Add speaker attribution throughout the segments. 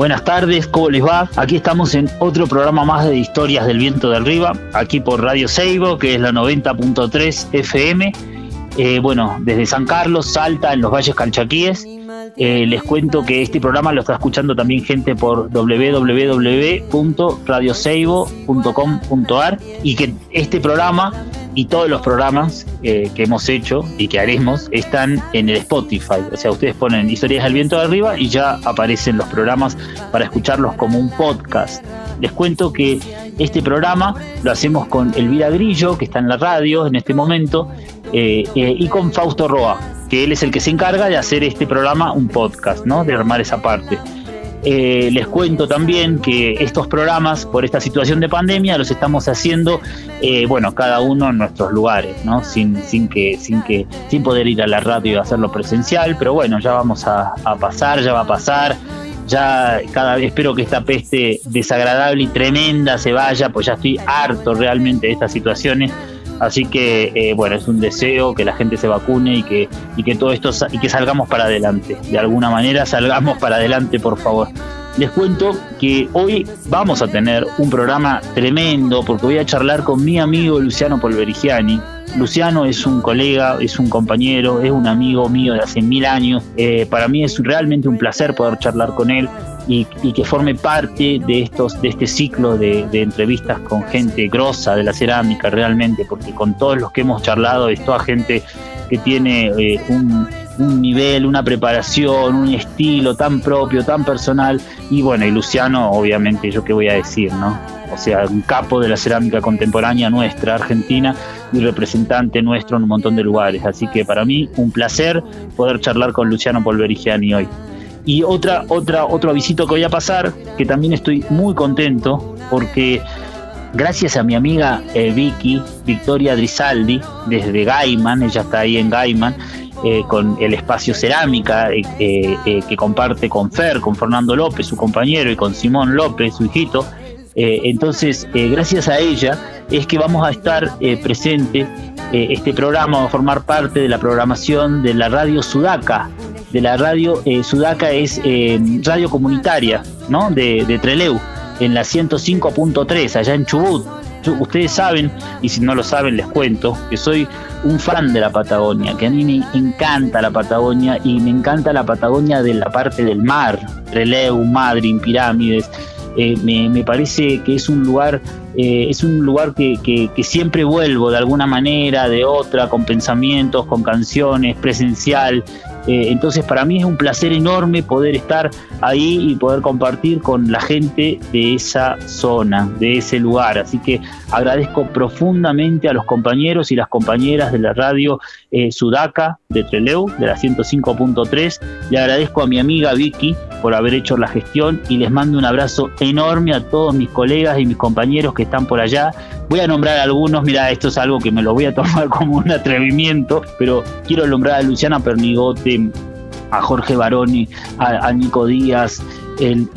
Speaker 1: Buenas tardes, ¿cómo les va? Aquí estamos en otro programa más de Historias del Viento de Arriba, aquí por Radio Seibo, que es la 90.3 FM. Eh, bueno, desde San Carlos, Salta, en los Valles Calchaquíes. Eh, les cuento que este programa lo está escuchando también gente por www.radioseibo.com.ar y que este programa y todos los programas eh, que hemos hecho y que haremos están en el Spotify. O sea, ustedes ponen Historias del Viento de Arriba y ya aparecen los programas para escucharlos como un podcast. Les cuento que este programa lo hacemos con Elvira Grillo, que está en la radio en este momento, eh, eh, y con Fausto Roa, que él es el que se encarga de hacer este programa un podcast, ¿no? De armar esa parte. Eh, les cuento también que estos programas, por esta situación de pandemia, los estamos haciendo, eh, bueno, cada uno en nuestros lugares, ¿no? Sin, sin, que, sin, que, sin poder ir a la radio y hacerlo presencial, pero bueno, ya vamos a, pasar, ya va a pasar. Ya cada vez espero que esta peste desagradable y tremenda se vaya, pues ya estoy harto realmente de estas situaciones Así que, eh, bueno, es un deseo que la gente se vacune y que, y que todo esto y que salgamos para adelante. De alguna manera salgamos para adelante, por favor. Les cuento que hoy vamos a tener un programa tremendo porque voy a charlar con mi amigo Luciano Polverigiani. Luciano es un colega, es un compañero, es un amigo mío de hace mil años. Eh, para mí es realmente un placer poder charlar con él y, que forme parte de estos de este ciclo de, entrevistas con gente grosa de la cerámica realmente porque con todos los que hemos charlado es toda gente que tiene eh, un, nivel, una preparación, un estilo tan propio, tan personal y bueno, y Luciano obviamente yo qué voy a decir, ¿no? O sea, un capo de la cerámica contemporánea nuestra, argentina, y representante nuestro en un montón de lugares. Así que para mí un placer poder charlar con Luciano Polverigiani hoy. Y otra, otra, otro avisito que voy a pasar, que también estoy muy contento, porque gracias a mi amiga eh, Vicky, Victoria Drisaldi, desde Gaiman, ella está ahí en Gaiman, eh, con el espacio cerámica eh, que comparte con Fer, con Fernando López, su compañero, y con Simón López, su hijito. entonces, gracias a ella es que vamos a estar presente. este programa va a formar parte de la programación de la radio Sudaca, de la radio eh, Sudaca es eh, radio comunitaria, ¿no? De, de Treleu, en la 105.3, allá en Chubut. Ustedes saben, y si no lo saben les cuento, que soy un fan de la Patagonia, que a mí me encanta la Patagonia y me encanta la Patagonia de la parte del mar, Treleu, Madryn, Pirámides. Eh, me, parece que es un lugar, es un lugar que, siempre vuelvo de alguna manera, de otra, con pensamientos, con canciones, presencial, eh, entonces para mí es un placer enorme poder estar ahí y poder compartir con la gente de esa zona, de ese lugar. Así que agradezco profundamente a los compañeros y las compañeras de la radio eh, Sudaca de Treleu, de la 105.3. Le agradezco a mi amiga Vicky por haber hecho la gestión y les mando un abrazo enorme a todos mis colegas y mis compañeros que están por allá. Voy a nombrar algunos, mira, esto es algo que me lo voy a tomar como un atrevimiento, pero quiero nombrar a Luciana Pernigote, a Jorge Baroni, a, Nico Díaz, em,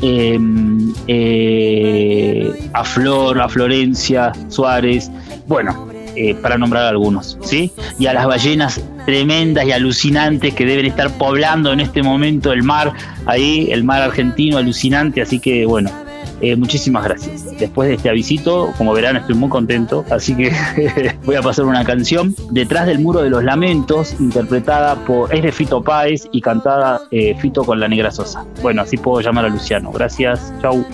Speaker 1: eh, a Flor, a Florencia Suárez, bueno, eh, para nombrar algunos, ¿sí? Y a las ballenas tremendas y alucinantes que deben estar poblando en este momento el mar, ahí, el mar argentino alucinante, así que bueno, eh, muchísimas gracias. Después de este avisito, como verán, estoy muy contento, así que voy a pasar una canción, Detrás del Muro de los Lamentos, interpretada por, es de Fito Páez y cantada eh, Fito con la Negra Sosa. Bueno, así puedo llamar a Luciano. Gracias, chau.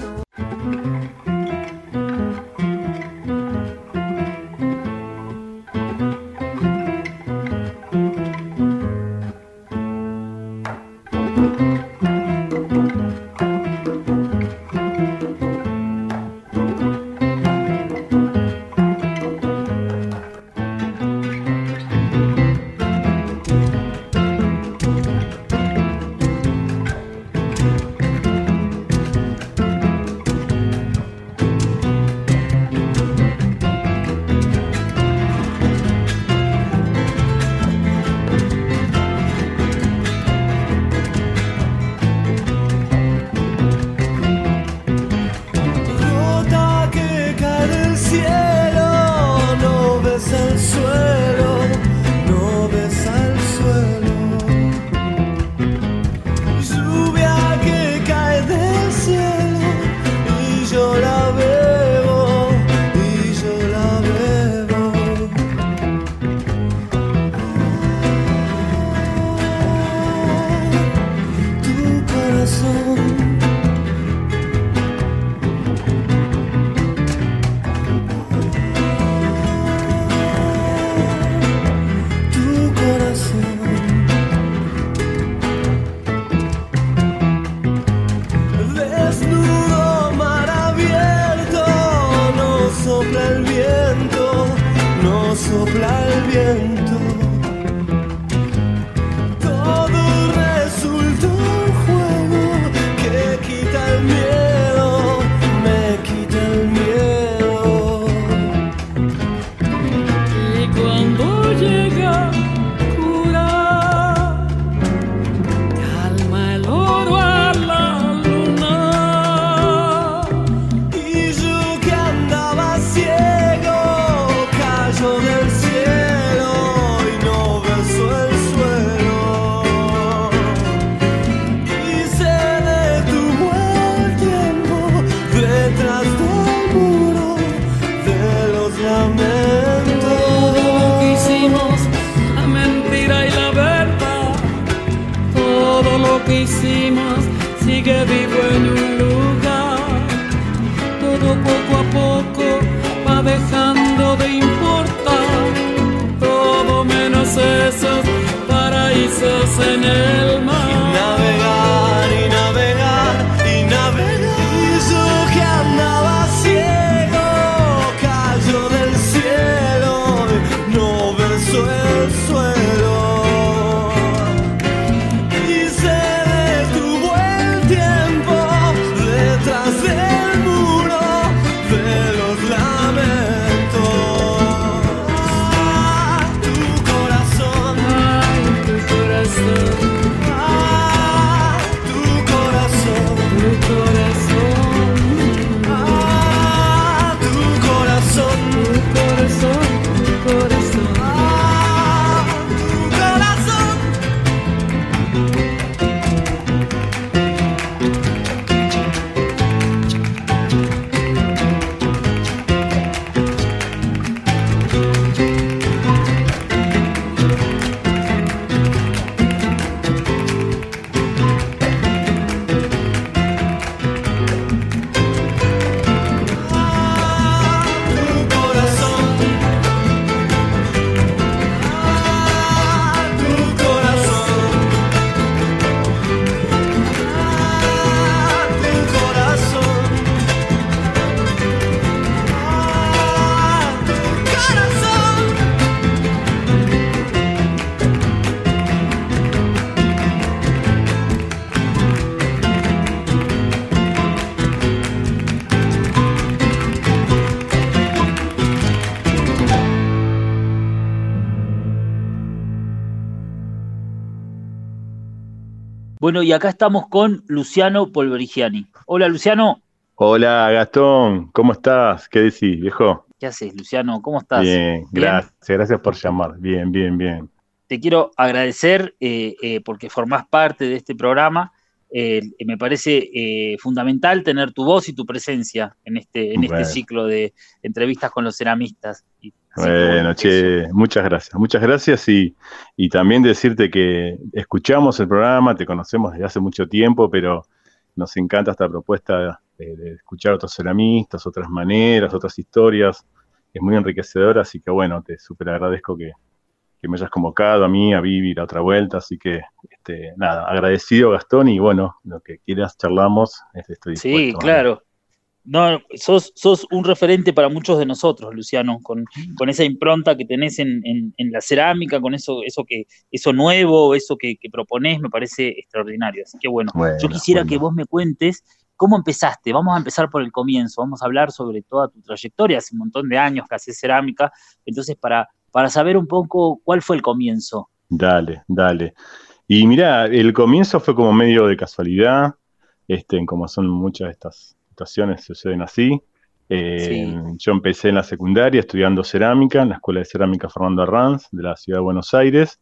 Speaker 1: sopla el viento. Bueno, y acá estamos con Luciano Polverigiani. Hola, Luciano.
Speaker 2: Hola, Gastón. ¿Cómo estás? ¿Qué decís, viejo?
Speaker 1: ¿Qué haces, Luciano? ¿Cómo estás?
Speaker 2: Bien, gracias. Gracias por llamar. Bien, bien, bien.
Speaker 1: Te quiero agradecer eh, eh, porque formás parte de este programa. Eh, me parece fundamental tener tu voz y tu presencia en este, en este ciclo de entrevistas con los ceramistas.
Speaker 2: Bueno, che, muchas gracias, muchas gracias y, y, también decirte que escuchamos el programa, te conocemos desde hace mucho tiempo, pero nos encanta esta propuesta de, escuchar otros ceramistas, otras maneras, otras historias, es muy enriquecedora, así que bueno, te súper agradezco que, que, me hayas convocado a mí, a Vivi, la otra vuelta, así que este, nada, agradecido Gastón y bueno, lo que quieras charlamos, estoy dispuesto.
Speaker 1: Sí, claro. No, sos, sos un referente para muchos de nosotros, Luciano, con, con esa impronta que tenés en, en, la cerámica, con eso, eso que, eso nuevo, eso que, que proponés, me parece extraordinario. Así que bueno, yo quisiera que vos me cuentes cómo empezaste. Vamos a empezar por el comienzo, vamos a hablar sobre toda tu trayectoria, hace un montón de años que haces cerámica, entonces para, para saber un poco cuál fue el comienzo.
Speaker 2: Dale, dale. Y mira, el comienzo fue como medio de casualidad, este, como son muchas de estas situaciones suceden así. Eh, yo empecé en la secundaria estudiando cerámica en la Escuela de Cerámica Fernando Arranz de la Ciudad de Buenos Aires,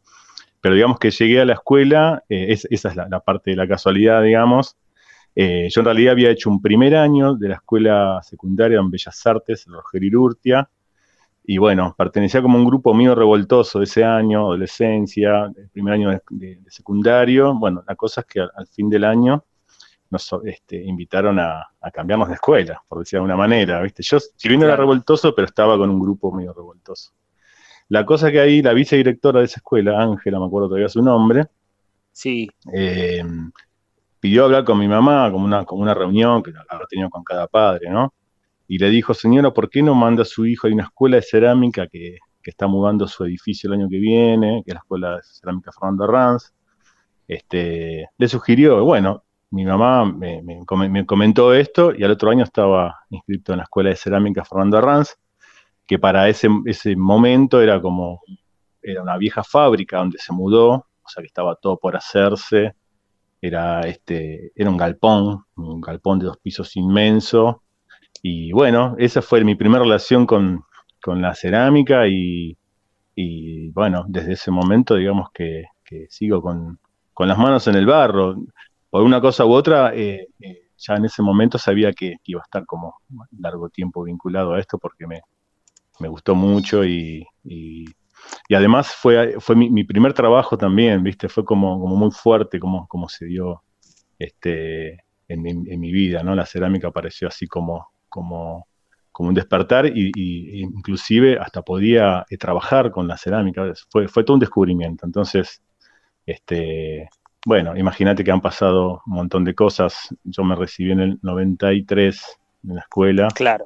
Speaker 2: pero digamos que llegué a la escuela, eh, esa es la, parte de la casualidad, digamos. Eh, yo en realidad había hecho un primer año de la escuela secundaria en Bellas Artes, Roger Irurtia, y bueno, pertenecía como un grupo mío revoltoso de ese año, adolescencia, el primer año de, secundario. Bueno, la cosa es que al fin del año nos este, invitaron a, cambiarnos de escuela, por decir de alguna manera, ¿viste? Yo, si bien era revoltoso, pero estaba con un grupo medio revoltoso. La cosa que ahí, la vicedirectora de esa escuela, Ángela, me acuerdo todavía su nombre,
Speaker 1: sí.
Speaker 2: Eh, pidió hablar con mi mamá, como una, como una reunión que había tenido con cada padre, ¿no? Y le dijo, señora, ¿por qué no manda a su hijo a una escuela de cerámica que, que está mudando su edificio el año que viene, que es la Escuela de Cerámica Fernando Ranz, este, le sugirió, bueno, mi mamá me, comentó esto y al otro año estaba inscrito en la Escuela de Cerámica Fernando Ranz, que para ese, ese momento era como, era una vieja fábrica donde se mudó, o sea que estaba todo por hacerse, era, este, era un galpón, un galpón de dos pisos inmenso, y bueno, esa fue mi primera relación con, la cerámica y, bueno, desde ese momento digamos que, sigo con, las manos en el barro. Por una cosa u otra, eh, eh, ya en ese momento sabía que, iba a estar como largo tiempo vinculado a esto porque me, gustó mucho y, y, además fue, fue mi, primer trabajo también, ¿viste? Fue como, como muy fuerte como, como se dio este, en, en mi vida, ¿no? La cerámica apareció así como, como, como un despertar y, inclusive hasta podía eh, trabajar con la cerámica. Fue, fue todo un descubrimiento. Entonces, este, bueno, imagínate que han pasado un montón de cosas. Yo me recibí en el 93 en la escuela.
Speaker 1: Claro.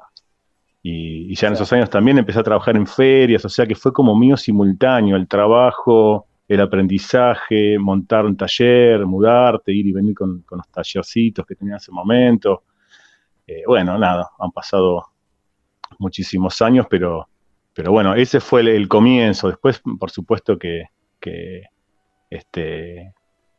Speaker 2: Y, ya en esos años también empecé a trabajar en ferias, o sea que fue como mío simultáneo, el trabajo, el aprendizaje, montar un taller, mudarte, ir y venir con, con los tallercitos que tenía en ese momento. Eh, bueno, nada, han pasado muchísimos años, pero, pero bueno, ese fue el, comienzo. Después, por supuesto que, este,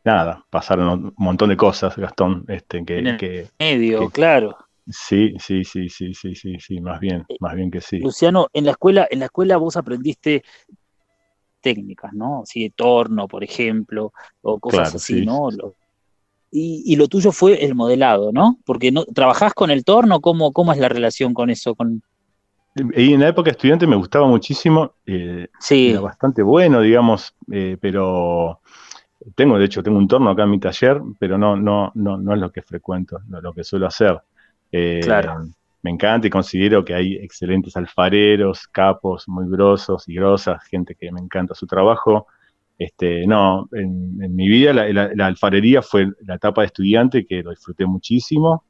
Speaker 2: nada, pasaron un montón de cosas, Gastón, este, que,
Speaker 1: medio, claro.
Speaker 2: Sí, sí, sí, sí, sí, sí, sí, más bien, eh, más bien que sí.
Speaker 1: Luciano, en la escuela, en la escuela vos aprendiste técnicas, ¿no? Sí, de torno, por ejemplo, o cosas así, ¿no? Y, lo tuyo fue el modelado, ¿no? Porque no, ¿trabajás con el torno? ¿Cómo, cómo es la relación con eso? Con...
Speaker 2: Y en la época estudiante me gustaba muchísimo. Eh, sí. Era bastante bueno, digamos, eh, pero tengo, de hecho, tengo un torno acá en mi taller, pero no, no, no, no es lo que frecuento, no lo que suelo hacer. Eh, claro. Me encanta y considero que hay excelentes alfareros, capos muy grosos y grosas, gente que me encanta su trabajo. Este, no, en, mi vida la, alfarería fue la etapa de estudiante que lo disfruté muchísimo.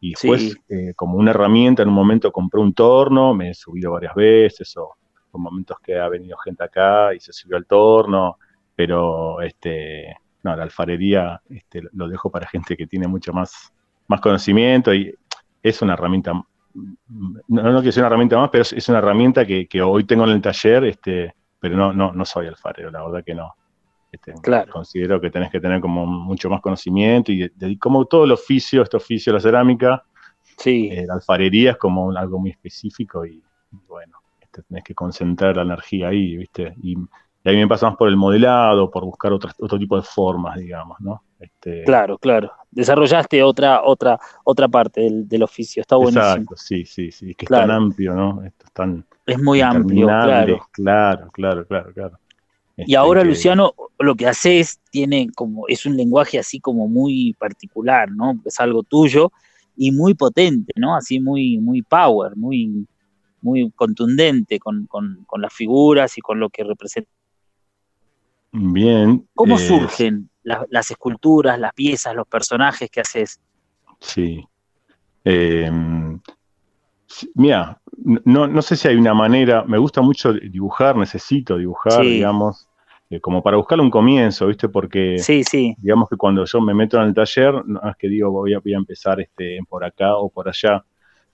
Speaker 2: Y después, eh, como una herramienta, en un momento compré un torno, me he subido varias veces, o en momentos que ha venido gente acá y se subió al torno, pero este, no, la alfarería este, lo dejo para gente que tiene mucho más, más conocimiento y es una herramienta, no, no quiero decir una herramienta más, pero es, una herramienta que, que, hoy tengo en el taller, este, pero no, no, no soy alfarero, la verdad que no. Este, considero que tenés que tener como mucho más conocimiento y como todo el oficio, este oficio de la cerámica, sí. Eh, la alfarería es como algo muy específico y, bueno, este, tenés que concentrar la energía ahí, ¿viste? Y, y ahí me pasa más por el modelado, por buscar otro, otro tipo de formas, digamos, ¿no?
Speaker 1: Este, claro, claro. Desarrollaste otra, otra, otra parte del, oficio, está buenísimo. Exacto,
Speaker 2: sí, sí, sí, es que es tan amplio, ¿no? Esto es tan
Speaker 1: es muy amplio, claro.
Speaker 2: Claro, claro, claro, claro.
Speaker 1: y este, ahora, Luciano, lo que haces tiene como, es un lenguaje así como muy particular, ¿no? Es algo tuyo y muy potente, ¿no? Así muy, muy power, muy, muy contundente con, las figuras y con lo que representa.
Speaker 2: Bien.
Speaker 1: ¿Cómo eh, surgen las esculturas, las piezas, los personajes que haces?
Speaker 2: Sí. Eh, mira, no, no sé si hay una manera, me gusta mucho dibujar, necesito dibujar, digamos, eh, como para buscar un comienzo, ¿viste? Porque,
Speaker 1: sí, sí.
Speaker 2: digamos que cuando yo me meto en el taller, no es que digo voy a, voy a empezar este, por acá o por allá,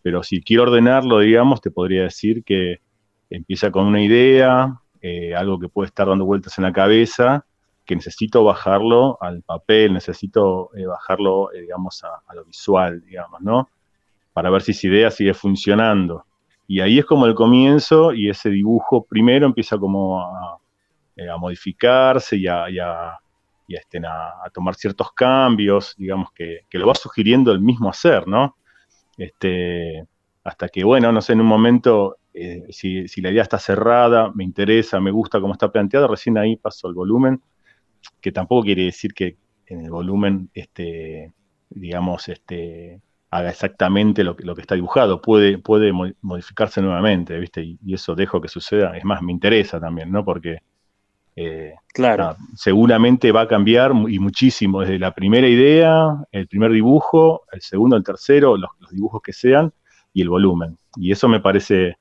Speaker 2: pero si quiero ordenarlo, digamos, te podría decir que empieza con una idea, eh, algo que puede estar dando vueltas en la cabeza, que necesito bajarlo al papel, necesito eh, bajarlo, digamos, a, a, lo visual, digamos, ¿no? Para ver si esa idea sigue funcionando. Y ahí es como el comienzo y ese dibujo primero empieza como a, eh, modificarse y, a, este, a, tomar ciertos cambios, digamos, que, lo va sugiriendo el mismo hacer, ¿no? Este, hasta que, bueno, no sé, en un momento, eh, si, la idea está cerrada, me interesa, me gusta cómo está planteada, recién ahí paso al volumen, que tampoco quiere decir que en el volumen, este, digamos, este, haga exactamente lo que, lo que está dibujado, puede, puede modificarse nuevamente, ¿viste? Y, eso dejo que suceda, es más, me interesa también, ¿no? Porque
Speaker 1: eh, claro.
Speaker 2: seguramente va a cambiar y muchísimo, desde la primera idea, el primer dibujo, el segundo, el tercero, los, dibujos que sean, y el volumen. Y eso me parece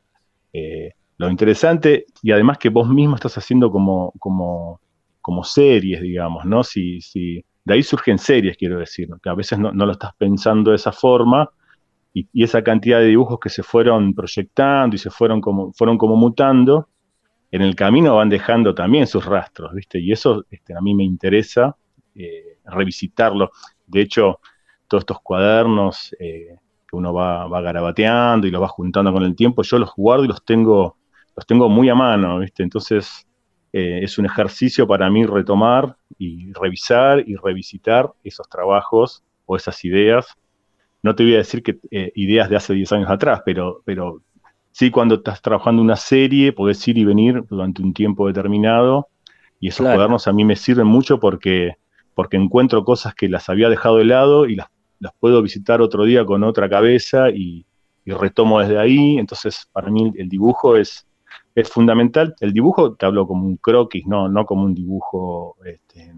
Speaker 2: eh, lo interesante, y además que vos mismo estás haciendo como, como, como series, digamos, ¿no? Si, si, de ahí surgen series, quiero decir, que a veces no, lo estás pensando de esa forma, y, esa cantidad de dibujos que se fueron proyectando y se fueron como, fueron como mutando, en el camino van dejando también sus rastros, ¿viste? Y eso este, a mí me interesa eh, revisitarlo. De hecho, todos estos cuadernos eh, uno va, va, garabateando y los va juntando con el tiempo, yo los guardo y los tengo, los tengo muy a mano, ¿viste? Entonces eh, es un ejercicio para mí retomar y revisar y revisitar esos trabajos o esas ideas. No te voy a decir que ideas de hace 10 años atrás, pero, pero Sí, cuando estás trabajando una serie, podés ir y venir durante un tiempo determinado. Y esos cuadernos a mí me sirven mucho porque, porque encuentro cosas que las había dejado de lado y las, puedo visitar otro día con otra cabeza y, retomo desde ahí. Entonces, para mí el dibujo es, es fundamental. El dibujo te hablo como un croquis, no, no como un dibujo este,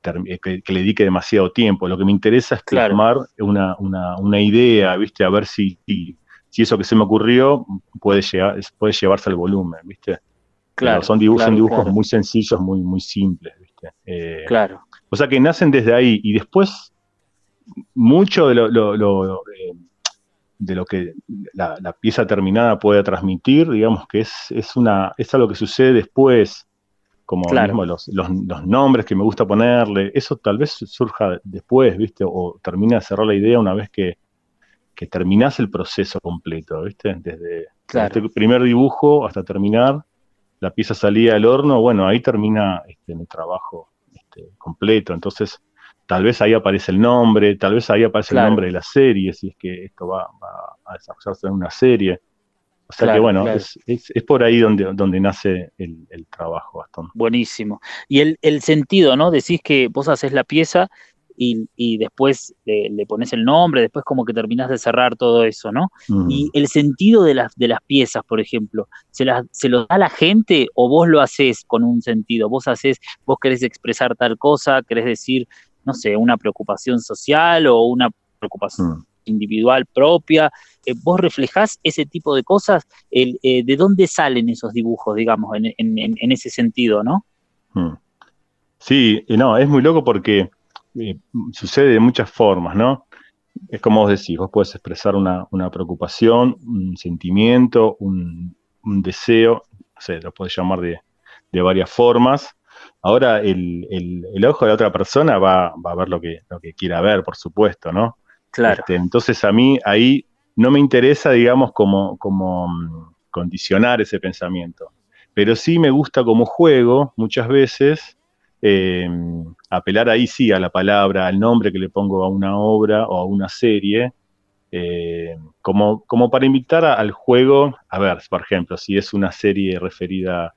Speaker 2: que, le dedique demasiado tiempo. Lo que me interesa es plasmar una, una, idea, ¿viste? A ver si, si eso que se me ocurrió puede, llegar, puede llevarse al volumen, ¿viste? Claro. son dibujos, dibujos muy sencillos, muy, muy simples, ¿viste?
Speaker 1: Eh, claro.
Speaker 2: O sea que nacen desde ahí y después mucho de lo, eh, de lo que la, pieza terminada puede transmitir, digamos que es, es, una, es algo que sucede después, como mismo los, los, los, nombres que me gusta ponerle, eso tal vez surja después, ¿viste? O termina de cerrar la idea una vez que, que terminás el proceso completo, ¿viste? Desde, el primer dibujo hasta terminar, la pieza salía del horno, bueno, ahí termina este, el trabajo este, completo. Entonces, tal vez ahí aparece el nombre, tal vez ahí aparece el nombre de la serie, si es que esto va, a desarrollarse en una serie. O sea que bueno, es, por ahí donde, donde nace el, trabajo, Gastón.
Speaker 1: Buenísimo. Y el, el, sentido, ¿no? Decís que vos haces la pieza y, después le, pones el nombre, después como que terminás de cerrar todo eso, ¿no? Y el sentido de las, de las piezas, por ejemplo, ¿se, ¿se lo da la gente o vos lo haces con un sentido? Vos haces, vos querés expresar tal cosa, querés decir, no sé, una preocupación social o una preocupación mm. individual propia. Eh, ¿Vos reflejás ese tipo de cosas? El, eh, ¿De dónde salen esos dibujos, digamos, en, en, ese sentido, no?
Speaker 2: Mm. Sí, no, es muy loco porque eh, sucede de muchas formas, ¿no? Es como vos decís, vos puedes expresar una, preocupación, un sentimiento, un, deseo, no sé, lo puedes llamar de, varias formas. Ahora el, ojo de la otra persona va, a ver lo que, lo que quiera ver, por supuesto, ¿no?
Speaker 1: Claro.
Speaker 2: Este, entonces a mí ahí no me interesa, digamos, como, como mm, condicionar ese pensamiento. Pero sí me gusta como juego muchas veces eh, apelar ahí sí a la palabra, al nombre que le pongo a una obra o a una serie, eh, como, como para invitar al juego, a ver, por ejemplo, si es una serie referida,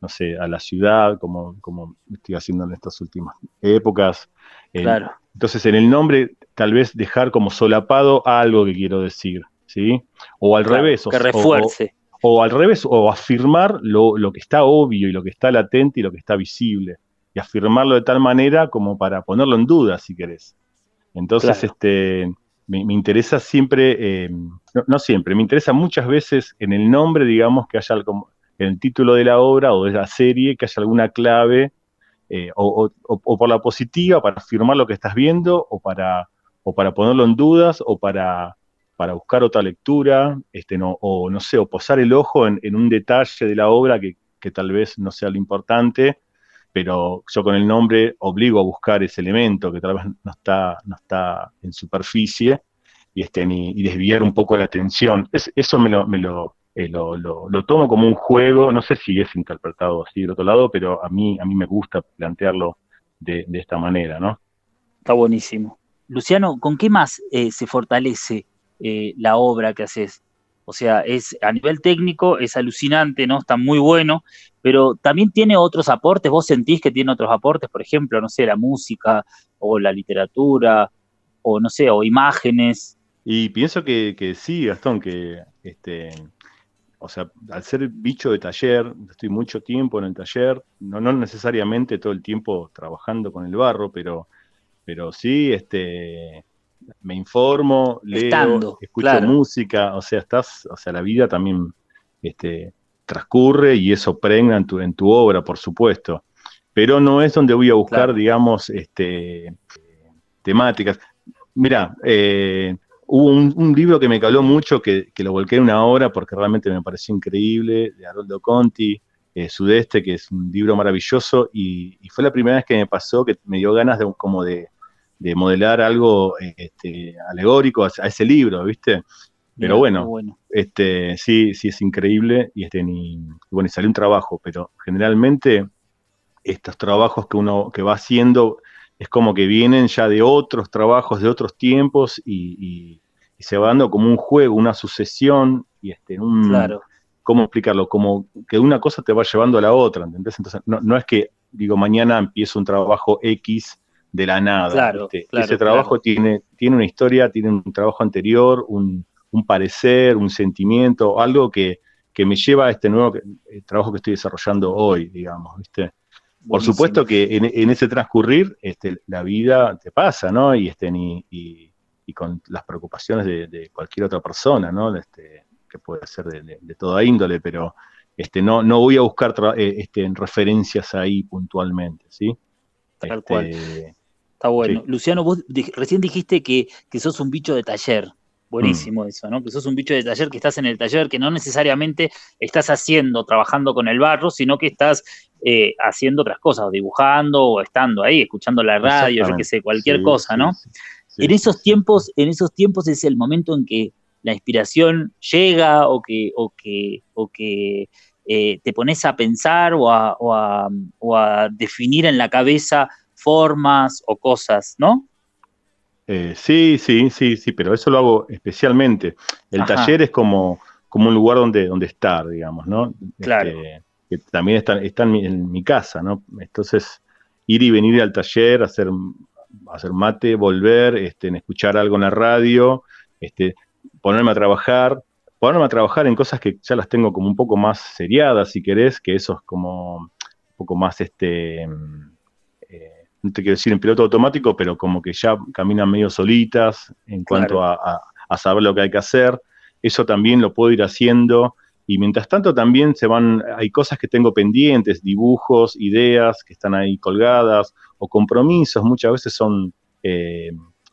Speaker 2: no sé, a la ciudad, como, como estoy haciendo en estas últimas épocas.
Speaker 1: Eh, claro.
Speaker 2: Entonces, en el nombre, tal vez dejar como solapado algo que quiero decir, ¿sí? O al revés.
Speaker 1: Que refuerce.
Speaker 2: O, al revés, o afirmar lo, lo que está obvio y lo que está latente y lo que está visible y afirmarlo de tal manera como para ponerlo en duda, si querés. Entonces, este, me, interesa siempre, eh, no, siempre, me interesa muchas veces en el nombre, digamos, que haya algo, en el título de la obra o de la serie, que haya alguna clave, eh, o, por la positiva, para afirmar lo que estás viendo, o para, o para ponerlo en dudas, o para, para buscar otra lectura, este, no, o no sé, o posar el ojo en, un detalle de la obra que, que tal vez no sea lo importante, pero yo con el nombre obligo a buscar ese elemento que tal vez no está, no está en superficie y, este, desviar un poco la atención. eso me, lo, eh, lo, lo, tomo como un juego, no sé si es interpretado así del otro lado, pero a mí, a mí me gusta plantearlo de, esta manera, ¿no?
Speaker 1: Está buenísimo. Luciano, ¿con qué más eh, se fortalece eh, la obra que haces? O sea, es a nivel técnico es alucinante, ¿no? Está muy bueno, pero también tiene otros aportes. ¿Vos sentís que tiene otros aportes? Por ejemplo, no sé, la música o la literatura o no sé, o imágenes.
Speaker 2: Y pienso que, que sí, Gastón, que este, o sea, al ser bicho de taller, estoy mucho tiempo en el taller, no, no necesariamente todo el tiempo trabajando con el barro, pero, pero sí, este, me informo, leo, escucho música, o sea, estás, o sea, la vida también este, transcurre y eso pregna en tu, en tu obra, por supuesto. Pero no es donde voy a buscar, digamos, este, temáticas. Mira, eh, hubo un, libro que me caló mucho, que, lo volqué en una hora porque realmente me pareció increíble, de Haroldo Conti, eh, Sudeste, que es un libro maravilloso, y, fue la primera vez que me pasó que me dio ganas de como de, modelar algo este, alegórico a, ese libro, ¿viste? Pero bueno, este, sí, sí es increíble y este, bueno, y salió un trabajo, pero generalmente estos trabajos que uno que va haciendo es como que vienen ya de otros trabajos, de otros tiempos y, se va dando como un juego, una sucesión y este, un, claro. ¿cómo explicarlo? Como que una cosa te va llevando a la otra, ¿entendés? Entonces, no, es que, digo, mañana empiezo un trabajo X de la nada. Claro, Ese trabajo tiene, tiene una historia, tiene un trabajo anterior, un, parecer, un sentimiento, algo que, que, me lleva a este nuevo eh, trabajo que estoy desarrollando hoy, digamos, ¿viste? Por supuesto que en, ese transcurrir este, la vida te pasa, ¿no? Y, este, y, con las preocupaciones de, cualquier otra persona, ¿no? Este, que puede ser de, toda índole, pero este, no, no voy a buscar eh, este, referencias ahí puntualmente, ¿sí?
Speaker 1: Tal cual. Este, Está bueno. Luciano, vos recién dijiste que, que sos un bicho de taller. Buenísimo mm. eso, ¿no? Que sos un bicho de taller, que estás en el taller, que no necesariamente estás haciendo, trabajando con el barro, sino que estás eh, haciendo otras cosas, dibujando o estando ahí, escuchando la radio, yo qué sé, cualquier cosa, ¿no? en esos tiempos, en esos tiempos es el momento en que la inspiración llega o que, o que, o que eh, te pones a pensar o a, o, a, o a definir en la cabeza formas o cosas, ¿no?
Speaker 2: Eh, sí, sí, sí, sí, pero eso lo hago especialmente. El taller es como, como un lugar donde, donde estar, digamos, ¿no?
Speaker 1: Claro.
Speaker 2: Este, que también está, en, mi, casa, ¿no? Entonces, ir y venir al taller, hacer, hacer mate, volver, este, en escuchar algo en la radio, este, ponerme a trabajar, ponerme a trabajar en cosas que ya las tengo como un poco más seriadas, si querés, que eso es como un poco más, este, no te quiero decir en piloto automático, pero como que ya caminan medio solitas en cuanto a, saber lo que hay que hacer. Eso también lo puedo ir haciendo. Y mientras tanto también se van, hay cosas que tengo pendientes, dibujos, ideas que están ahí colgadas, o compromisos, muchas veces son eh,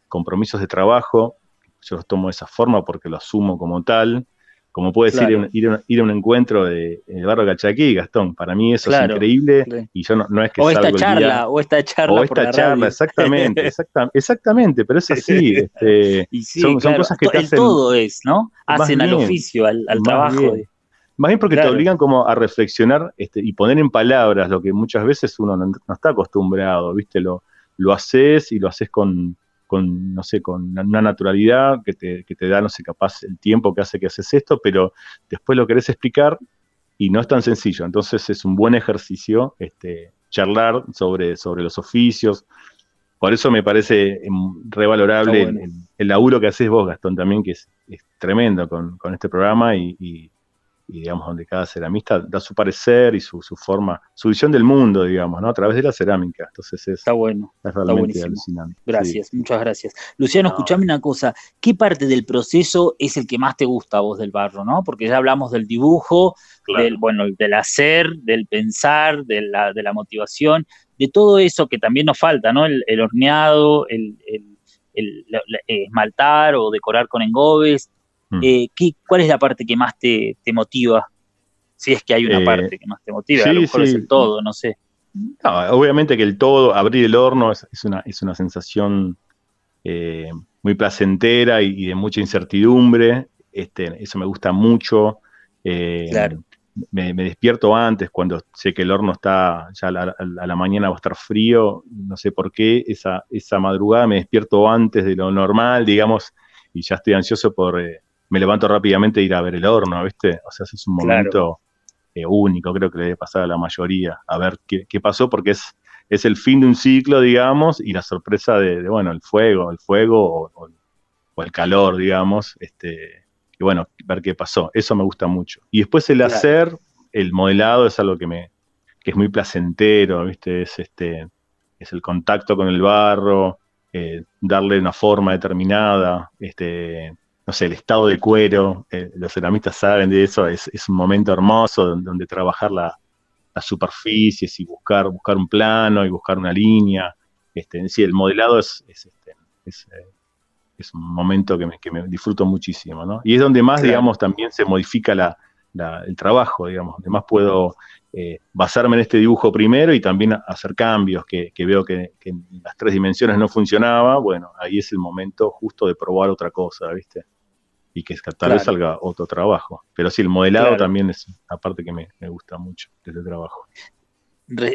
Speaker 2: compromisos de trabajo, yo los tomo de esa forma porque lo asumo como tal, como puede ser ir, a un encuentro de, el barrio Cachaquí, Gastón. Para mí eso es increíble y yo no, es que
Speaker 1: o esta charla, o esta charla,
Speaker 2: o esta charla, exactamente, exactamente, pero es así. Este,
Speaker 1: son, cosas que te hacen, todo es, ¿no? Hacen al oficio, al, trabajo.
Speaker 2: Más bien porque te obligan como a reflexionar este, y poner en palabras lo que muchas veces uno no, no está acostumbrado, ¿viste? Lo, lo haces y lo haces con, con, no sé, con una naturalidad que te, que te da, no sé, capaz el tiempo que hace que haces esto, pero después lo querés explicar y no es tan sencillo. Entonces es un buen ejercicio este, charlar sobre, sobre los oficios. Por eso me parece em, revalorable el, laburo que haces vos, Gastón, también, que es, tremendo con, este programa y, y digamos, donde cada ceramista da su parecer y su, forma, su visión del mundo, digamos, ¿no? A través de la cerámica. Entonces es,
Speaker 1: está bueno, es realmente alucinante. Gracias, muchas gracias. Luciano, escuchame una cosa, ¿qué parte del proceso es el que más te gusta a vos del barro, no? Porque ya hablamos del dibujo, del, bueno, del hacer, del pensar, de la, de la motivación, de todo eso que también nos falta, ¿no? El, horneado, el, el esmaltar o decorar con engobes, Mm. Eh, ¿Cuál es la parte que más te, motiva? Si es que hay una eh, parte que más te motiva, a lo mejor es el todo, no sé.
Speaker 2: obviamente que el todo, abrir el horno es, una, es una sensación eh, muy placentera y, de mucha incertidumbre. Este, eso me gusta mucho. claro. Me, despierto antes cuando sé que el horno está, ya a la, mañana va a estar frío, no sé por qué, esa, esa madrugada me despierto antes de lo normal, digamos, y ya estoy ansioso por, me levanto rápidamente e ir a ver el horno, ¿viste? O sea, es un momento eh, único, creo que le debe pasar a la mayoría, a ver qué, pasó, porque es, es el fin de un ciclo, digamos, y la sorpresa de, bueno, el fuego, el fuego o, el calor, digamos, este, y bueno, ver qué pasó. Eso me gusta mucho. Y después el hacer, el modelado es algo que me, que es muy placentero, ¿viste? Es este, es el contacto con el barro, eh, darle una forma determinada, este, no sé, el estado de cuero, eh, los ceramistas saben de eso, es, un momento hermoso donde, trabajar las superficies y buscar, buscar un plano y buscar una línea. Este, en sí, el modelado es, es, este, eh, es, un momento que me, que me, disfruto muchísimo, ¿no? Y es donde más, digamos, también se modifica la, el trabajo, digamos, donde más puedo eh, basarme en este dibujo primero y también hacer cambios que, veo que, en las tres dimensiones no funcionaba, bueno, ahí es el momento justo de probar otra cosa, ¿viste? Y que tal vez salga otro trabajo. Pero sí, el modelado también es una parte que me, me gusta mucho de este trabajo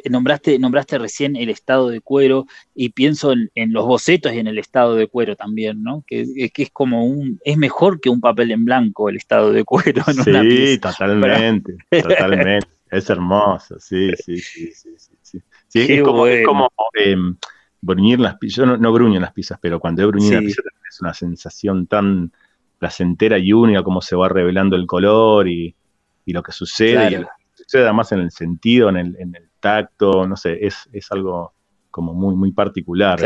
Speaker 1: nombraste, nombraste recién el estado de cuero y pienso en, los bocetos y en el estado de cuero también, ¿no? Que, es como un, es mejor que un papel en blanco el estado de cuero. En
Speaker 2: sí, totalmente, totalmente. Es hermoso, sí, sí, sí, sí, sí. sí. es, como, es como em, bruñir las pizzas, yo no, bruño las pizzas, pero cuando he bruñido las pizzas es una sensación tan placentera y única como se va revelando el color y, lo que sucede, y lo que sucede además en el sentido, en el, en el tacto, no sé, es, es algo como muy, muy particular.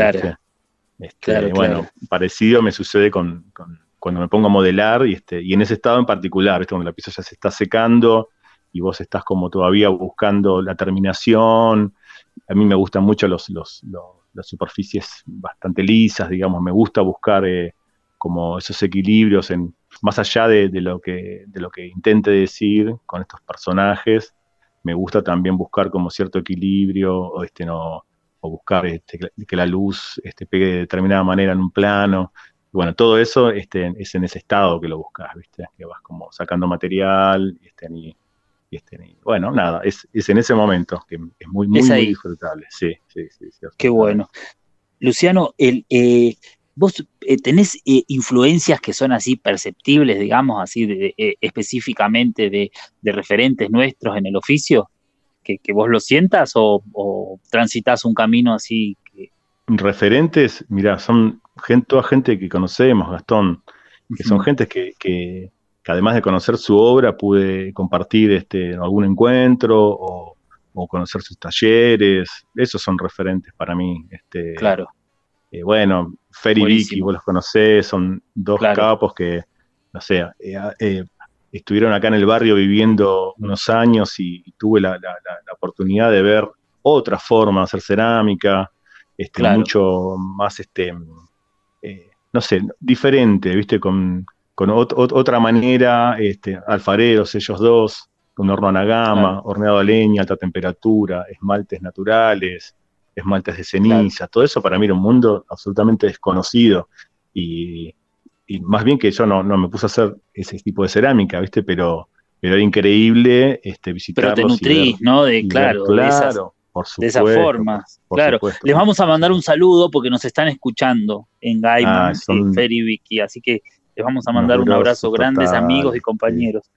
Speaker 2: Este, bueno, parecido me sucede con, cuando me pongo a modelar y, este, y en ese estado en particular, ¿viste? cuando la pieza ya se está secando y vos estás como todavía buscando la terminación. A mí me gustan mucho los, los, las superficies bastante lisas, digamos, me gusta buscar eh, como esos equilibrios en, más allá de, lo que, de lo que intente decir con estos personajes, me gusta también buscar como cierto equilibrio, o, este, no, o buscar este, que la luz este, pegue de determinada manera en un plano. bueno, todo eso este, es en ese estado que lo buscas, ¿viste? Que vas como sacando material y, este, y, este, bueno, nada, es, es, en ese momento que es muy, muy, muy disfrutable. Sí, sí, sí.
Speaker 1: Qué bueno. Luciano, el, eh, ¿Vos eh, tenés eh, influencias que son así perceptibles, digamos, así de, eh, específicamente de, referentes nuestros en el oficio? ¿Que, vos lo sientas o, transitas un camino así?
Speaker 2: Referentes, mira, son gente, toda gente que conocemos, Gastón, que son gente que, que, además de conocer su obra pude compartir este, algún encuentro o, o conocer sus talleres, esos son referentes para mí. Este,
Speaker 1: claro
Speaker 2: eh, bueno, Fer y Vicky, vos los conocés, son dos capos que, no sé, eh, eh, estuvieron acá en el barrio viviendo unos años y, tuve la, oportunidad de ver otra forma de hacer cerámica, este, mucho más, este, no sé, diferente, viste, con, otra manera, este, alfareros ellos dos, un horno a gama, horneado a leña, alta temperatura, esmaltes naturales, esmaltes de ceniza, todo eso para mí era un mundo absolutamente desconocido. Y, más bien que yo no, me puse a hacer ese tipo de cerámica, ¿viste? Pero, pero era increíble este, visitarlos.
Speaker 1: Pero te nutrís, ¿no? De, claro,
Speaker 2: claro, por supuesto,
Speaker 1: de esa forma. claro, les vamos a mandar un saludo porque nos están escuchando en Gaiman, ah, son... Fer y Vicky, así que les vamos a mandar un abrazo, grandes amigos y compañeros.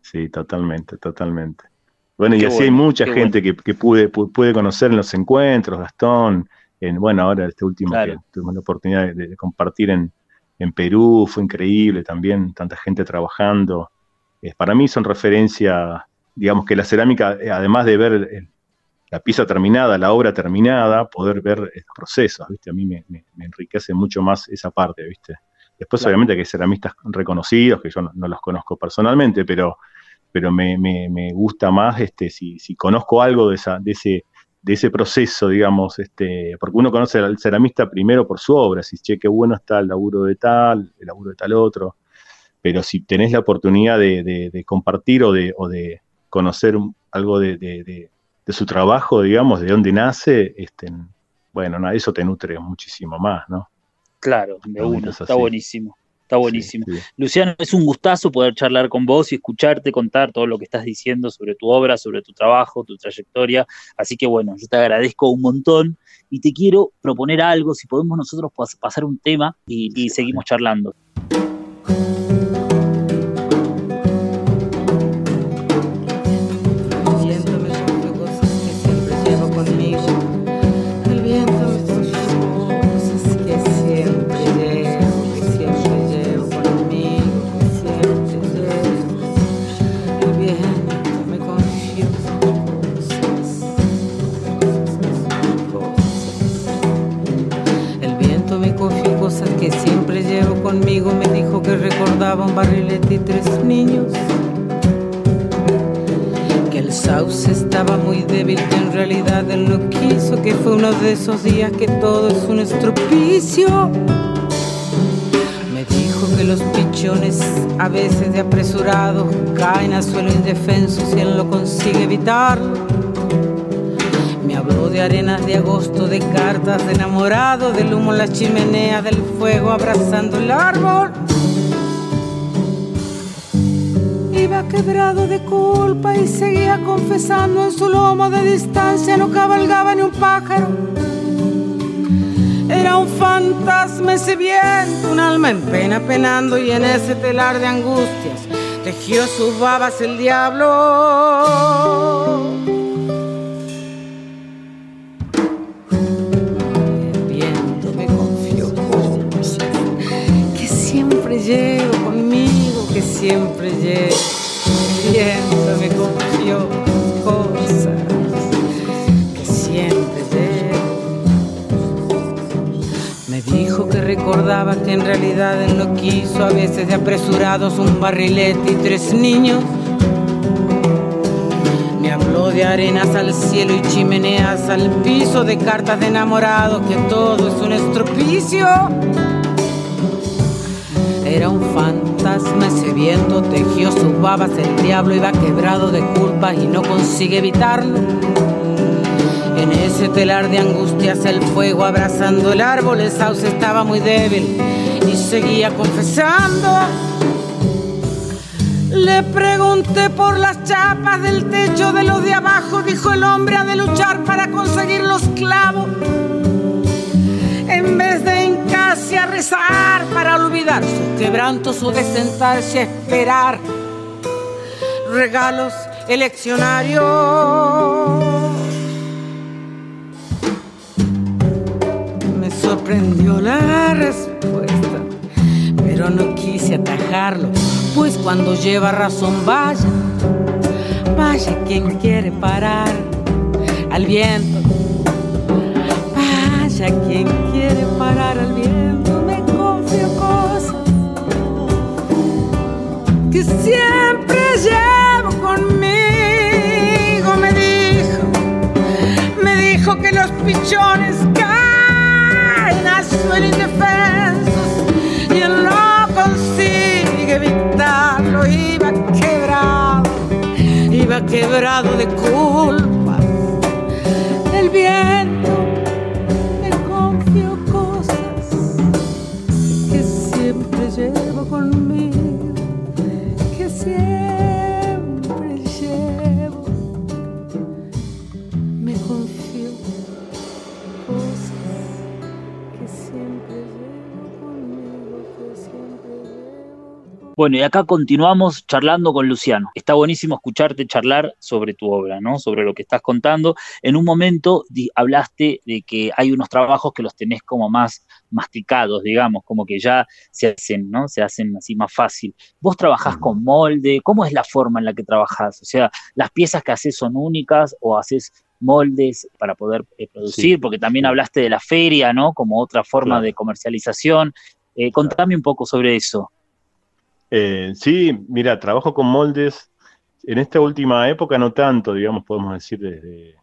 Speaker 2: sí, totalmente, totalmente. Bueno, y así hay mucha gente que, pude, pude conocer en los encuentros, Gastón, en, bueno, ahora este último que tuvimos la oportunidad de, compartir en, Perú, fue increíble también, tanta gente trabajando. Eh, para mí son referencia, digamos que la cerámica, eh, además de ver la pieza terminada, la obra terminada, poder ver los procesos, ¿viste? A mí me, enriquece mucho más esa parte, ¿viste? Después, obviamente, que hay ceramistas reconocidos, que yo no los conozco personalmente, pero pero me, me, me gusta más este, si, si, conozco algo de, esa, de, ese, de ese proceso, digamos, este, porque uno conoce al ceramista primero por su obra, si che, qué bueno está el laburo de tal, el laburo de tal otro, pero si tenés la oportunidad de, de, compartir o de, o de conocer algo de, de, su trabajo, digamos, de dónde nace, este, bueno, eso te nutre muchísimo más, ¿no?
Speaker 1: Claro, de uno, está buenísimo. Está buenísimo. Luciano, es un gustazo poder charlar con vos y escucharte contar todo lo que estás diciendo sobre tu obra, sobre tu trabajo, tu trayectoria. Así que bueno, yo te agradezco un montón y te quiero proponer algo, si podemos nosotros pasar un tema y seguimos charlando.
Speaker 3: Un barrilete y tres niños. Que el sauce estaba muy débil, que en realidad él no quiso, que fue uno de esos días que todo es un estropicio. Me dijo que los pichones, a veces de apresurados, caen al suelo indefensos y él lo consigue evitarlo habló de arenas de agosto, de cartas de enamorado, del humo en la chimenea, del fuego abrazando el árbol. Iba quebrado de culpa y seguía confesando en su lomo de distancia, no cabalgaba ni un pájaro. Era un fantasma ese viento, un alma en pena penando y en ese telar de angustias tejió sus babas el diablo. llevo conmigo, que siempre llevo. Siempre me confió cosas que siempre llevo. Me dijo que recordaba que en realidad él no quiso, a veces de apresurados, un barrilete y tres niños. Me habló de arenas al cielo y chimeneas al piso, de cartas de enamorado, que todo es un estropicio era un fantasma, ese viento tejió sus babas, el diablo iba quebrado de culpas y no consigue evitarlo. En ese telar de angustias el fuego abrazando el árbol, el sauce estaba muy débil y seguía confesando. Le pregunté por las chapas del techo de los de abajo, dijo el hombre, ha de luchar para conseguir los clavos en vez de hincarse a rezar para olvidar sus quebrantos o de sentarse a esperar regalos eleccionarios. Me sorprendió la respuesta, pero no quise atajarlo, pues cuando lleva razón vaya, vaya quien quiere parar al viento a quien quiere parar al viento siempre llevo conmigo. Me dijo, me dijo que los pichones caen al suelo indefensos y él no consigue evitarlo. Iba quebrado, iba quebrado de culpa.
Speaker 1: Bueno, y acá continuamos charlando con Luciano. Está buenísimo escucharte charlar sobre tu obra, ¿no? Sobre lo que estás contando. En un momento hablaste de que hay unos trabajos que los tenés como más masticados, digamos, como que ya se hacen, ¿no? Se hacen así más fácil. Vos trabajás con molde, ¿cómo es la forma en la que trabajás? O sea, las piezas que haces son únicas o haces moldes para poder eh, producir, porque también hablaste de la feria, ¿no? Como otra forma de comercialización. Eh, contame un poco sobre eso.
Speaker 2: Eh, sí, mira, trabajo con moldes. En esta última época no tanto, digamos, podemos decir desde,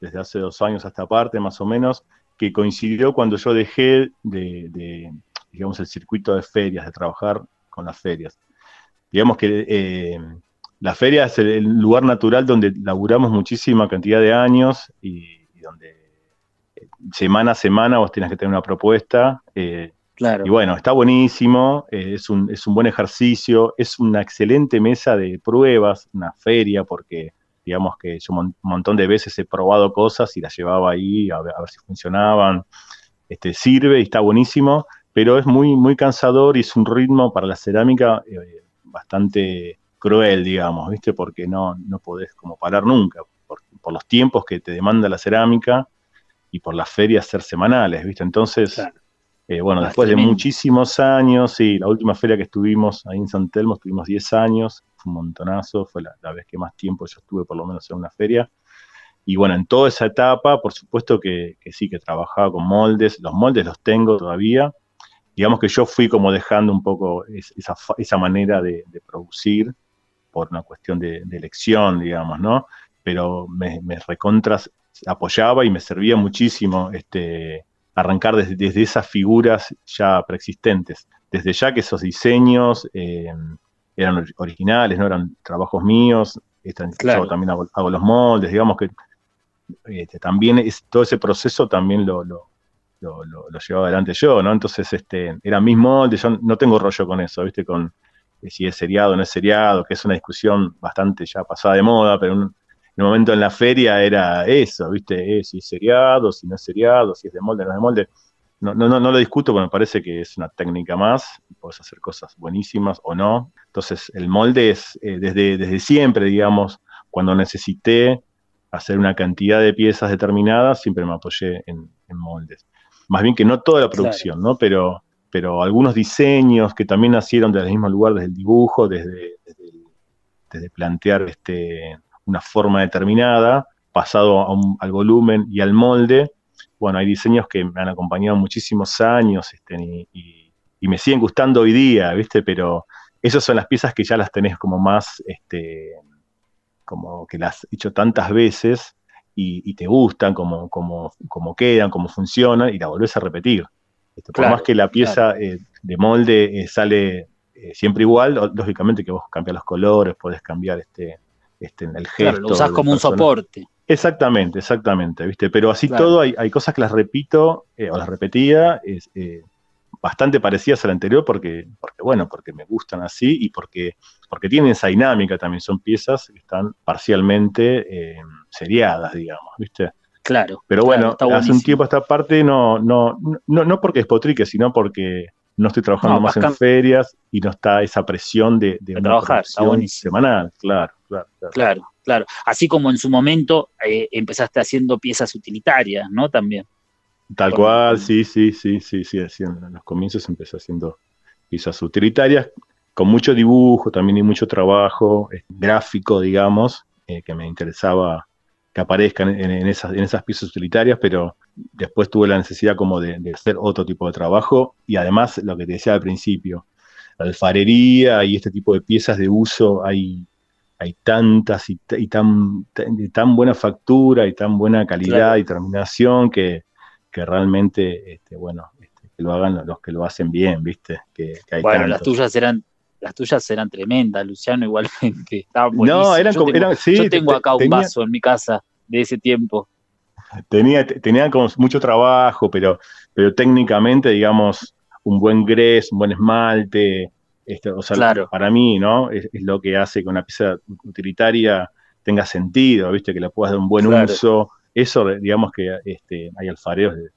Speaker 2: desde hace dos años hasta parte, más o menos, que coincidió cuando yo dejé de, digamos, el circuito de ferias, de trabajar con las ferias. Digamos que eh, la es el, lugar natural donde laburamos muchísima cantidad de años y, donde eh, semana a semana vos tenés que tener una propuesta. Eh, y bueno, está buenísimo, eh, es, un, es un buen ejercicio, es una excelente mesa de pruebas, una feria, porque digamos que yo un montón de veces he probado cosas y las llevaba ahí a ver, si funcionaban. Este, sirve y está buenísimo, pero es muy, muy cansador y es un ritmo para la cerámica eh, bastante cruel, digamos, ¿viste? Porque no, no podés como parar nunca, por, los tiempos que te demanda la cerámica y por las ferias ser semanales, ¿viste? Entonces, eh, bueno, después de muchísimos años, sí, la última feria que estuvimos ahí en San Telmo, estuvimos 10 años, fue un montonazo, fue la, vez que más tiempo yo estuve por lo menos en una feria. Y bueno, en toda esa etapa, por supuesto que, sí, que trabajaba con moldes, los moldes los tengo todavía, digamos que yo fui como dejando un poco esa, esa manera de, producir por una cuestión de, elección, digamos, ¿no? Pero me, me recontras apoyaba y me servía muchísimo este, arrancar desde, esas figuras ya preexistentes. Desde ya que esos diseños eh, eran originales, no eran trabajos míos, yo también hago, los moldes, digamos que este, también es, todo ese proceso también lo, lo, lo, lo, llevaba adelante yo, ¿no? Entonces, este, eran mis moldes, yo no tengo rollo con eso, ¿viste? Con eh, si es seriado o no es seriado, que es una discusión bastante ya pasada de moda, pero en un momento en la feria era eso, ¿viste? Eh, si es seriado, si no es seriado, si es de molde, no es de molde. No, no, no, lo discuto porque me parece que es una técnica más, puedes hacer cosas buenísimas o no. Entonces, el molde es eh, desde, desde siempre, digamos, cuando necesité hacer una cantidad de piezas determinadas, siempre me apoyé en moldes más bien que no toda la producción, ¿no? Pero, pero algunos diseños que también nacieron del mismo lugar, desde el dibujo, desde, desde, plantear este, una forma determinada, pasado al volumen y al molde. Bueno, hay diseños que me han acompañado muchísimos años este, y, y, me siguen gustando hoy día, ¿viste? Pero esas son las piezas que ya las tenés como más, este, como que las has hecho tantas veces y, te gustan, como, como, como, quedan, cómo funcionan, y la volvés a repetir. Este, por más que la pieza eh, de molde eh, sale eh, siempre igual, lógicamente que vos cambias los colores, podés cambiar este, este, el gesto. Claro,
Speaker 1: lo usás como un soporte.
Speaker 2: Exactamente, exactamente, ¿viste? Pero así todo, hay, hay, cosas que las repito o las repetía, es, bastante parecidas a la anterior porque, porque, bueno, porque me gustan así y porque, porque tienen esa dinámica también. Son piezas que están parcialmente eh, seriadas, digamos, ¿viste?
Speaker 1: Claro.
Speaker 2: Pero bueno, hace un tiempo esta parte no, no, no, no porque es potrique, sino porque no estoy trabajando más en ferias y no está esa presión de, de,
Speaker 1: trabajar
Speaker 2: semanal, claro, claro,
Speaker 1: claro. Claro, Así como en su momento eh, empezaste haciendo piezas utilitarias, ¿no? También.
Speaker 2: Tal cual, sí, sí, sí, sí, sí, en los comienzos empecé haciendo piezas utilitarias, con mucho dibujo, también y mucho trabajo eh, gráfico, digamos, eh, que me interesaba que aparezcan en, esas, en esas piezas utilitarias, pero después tuve la necesidad como de, hacer otro tipo de trabajo y además lo que te decía al principio, la alfarería y este tipo de piezas de uso hay, hay tantas y, tan, de tan buena factura y tan buena calidad y terminación que, que realmente, este, bueno, este, que lo hagan los que lo hacen bien, ¿viste? Que,
Speaker 1: bueno, las tuyas eran las tuyas eran tremendas, Luciano, igualmente.
Speaker 2: no, eran como. Eran, sí,
Speaker 1: yo tengo acá un vaso en mi casa de ese tiempo.
Speaker 2: Tenía, tenían como mucho trabajo, pero, pero técnicamente, digamos, un buen gres, un buen esmalte, este, o sea, para mí, ¿no? Es, lo que hace que una pieza utilitaria tenga sentido, ¿viste? Que le puedas dar un buen uso, eso, digamos que este, hay alfareos de,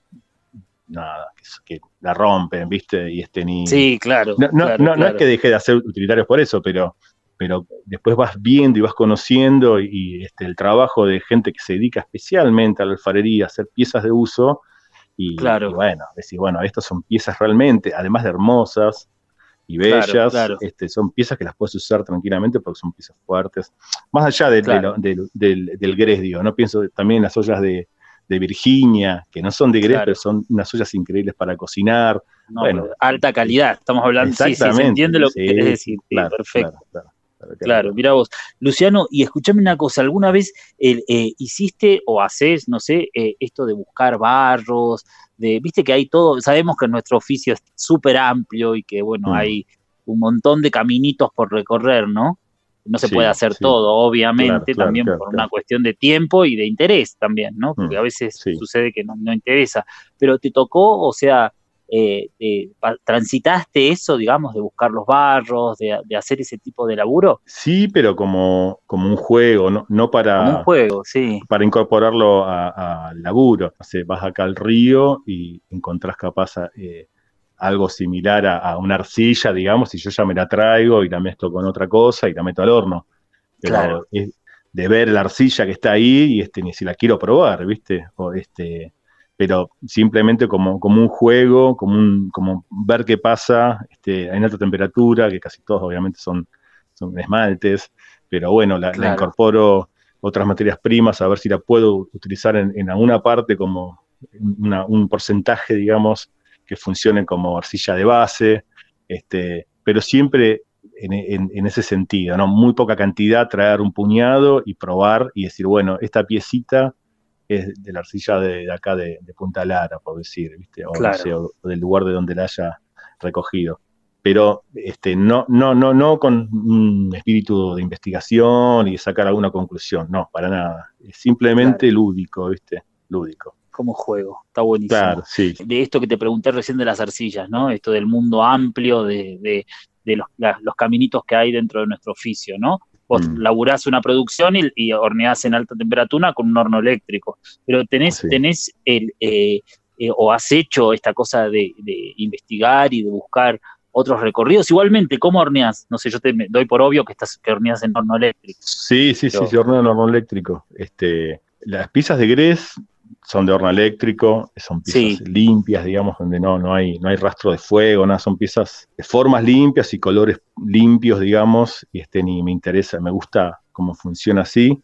Speaker 2: nada, que, la rompen, ¿viste? Y este ni.
Speaker 1: Sí, claro.
Speaker 2: No,
Speaker 1: no,
Speaker 2: no, es que deje de hacer utilitarios por eso, pero, pero después vas viendo y vas conociendo y, este, el trabajo de gente que se dedica especialmente a la alfarería, a hacer piezas de uso. Y,
Speaker 1: claro.
Speaker 2: y bueno, decir, bueno, estas son piezas realmente, además de hermosas, y bellas. Este, son piezas que las puedes usar tranquilamente porque son piezas fuertes. Más allá del, del, del, gres, digo, ¿no? Pienso también en las ollas de, Virginia, que no son de gres, pero son unas ollas increíbles para cocinar.
Speaker 1: bueno, alta calidad, estamos hablando, exactamente, sí, se entiende lo que quieres decir. perfecto. Claro, mira vos. Luciano, y escúchame una cosa, ¿alguna vez eh, hiciste o haces, no sé, eh, esto de buscar barros, viste que hay todo, sabemos que nuestro oficio es súper amplio y que, bueno, mm. hay un montón de caminitos por recorrer, ¿no? No se puede hacer todo, obviamente, también por una cuestión de tiempo y de interés también, ¿no? Porque mm, a veces sucede que no, no interesa. Pero te tocó, o sea, eh, transitaste eso, digamos, de buscar los barros, de, hacer ese tipo de laburo?
Speaker 2: Sí, pero como, como un juego, no, no para...
Speaker 1: un juego, sí.
Speaker 2: Para incorporarlo al laburo. O vas acá al río y encontrás capaz eh, algo similar a, una arcilla, digamos, y yo ya me la traigo y la mezclo con otra cosa y la meto al horno. claro. de ver la arcilla que está ahí y este, ni si la quiero probar, ¿viste? O este pero simplemente como, como un juego, como, un, como ver qué pasa este, en alta temperatura, que casi todos obviamente son, son esmaltes, pero bueno, la, incorporo otras materias primas a ver si la puedo utilizar en, en alguna parte como un porcentaje, digamos, que funcione como arcilla de base, este, pero siempre en, ese sentido, ¿no? Muy poca cantidad, traer un puñado y probar y decir, bueno, esta piecita es de la arcilla de, acá de, Punta Lara, por decir, ¿viste? O, del lugar de donde la haya recogido. Pero este, no, no, no, no con un espíritu de investigación y sacar alguna conclusión, no, para nada. Es simplemente lúdico, ¿viste? Lúdico
Speaker 1: como juego. Está buenísimo.
Speaker 2: Claro, sí.
Speaker 1: De esto que te pregunté recién de las arcillas, ¿no? Esto del mundo amplio, de, de los, los, caminitos que hay dentro de nuestro oficio, ¿no? Vos mm. laburás una producción y, y, horneás en alta temperatura con un horno eléctrico, pero tenés, tenés el, eh, eh, o has hecho esta cosa de, investigar y de buscar otros recorridos. Igualmente, ¿cómo horneás? No sé, yo te doy por obvio que estás que horneás en horno eléctrico.
Speaker 2: Sí, sí, sí, se hornea en horno eléctrico. Este, las pizzas de Gres son de horno eléctrico, son piezas limpias, digamos, donde no, no, hay, no hay rastro de fuego, nada, son piezas de formas limpias y colores limpios, digamos, y este ni me interesa, me gusta cómo funciona así.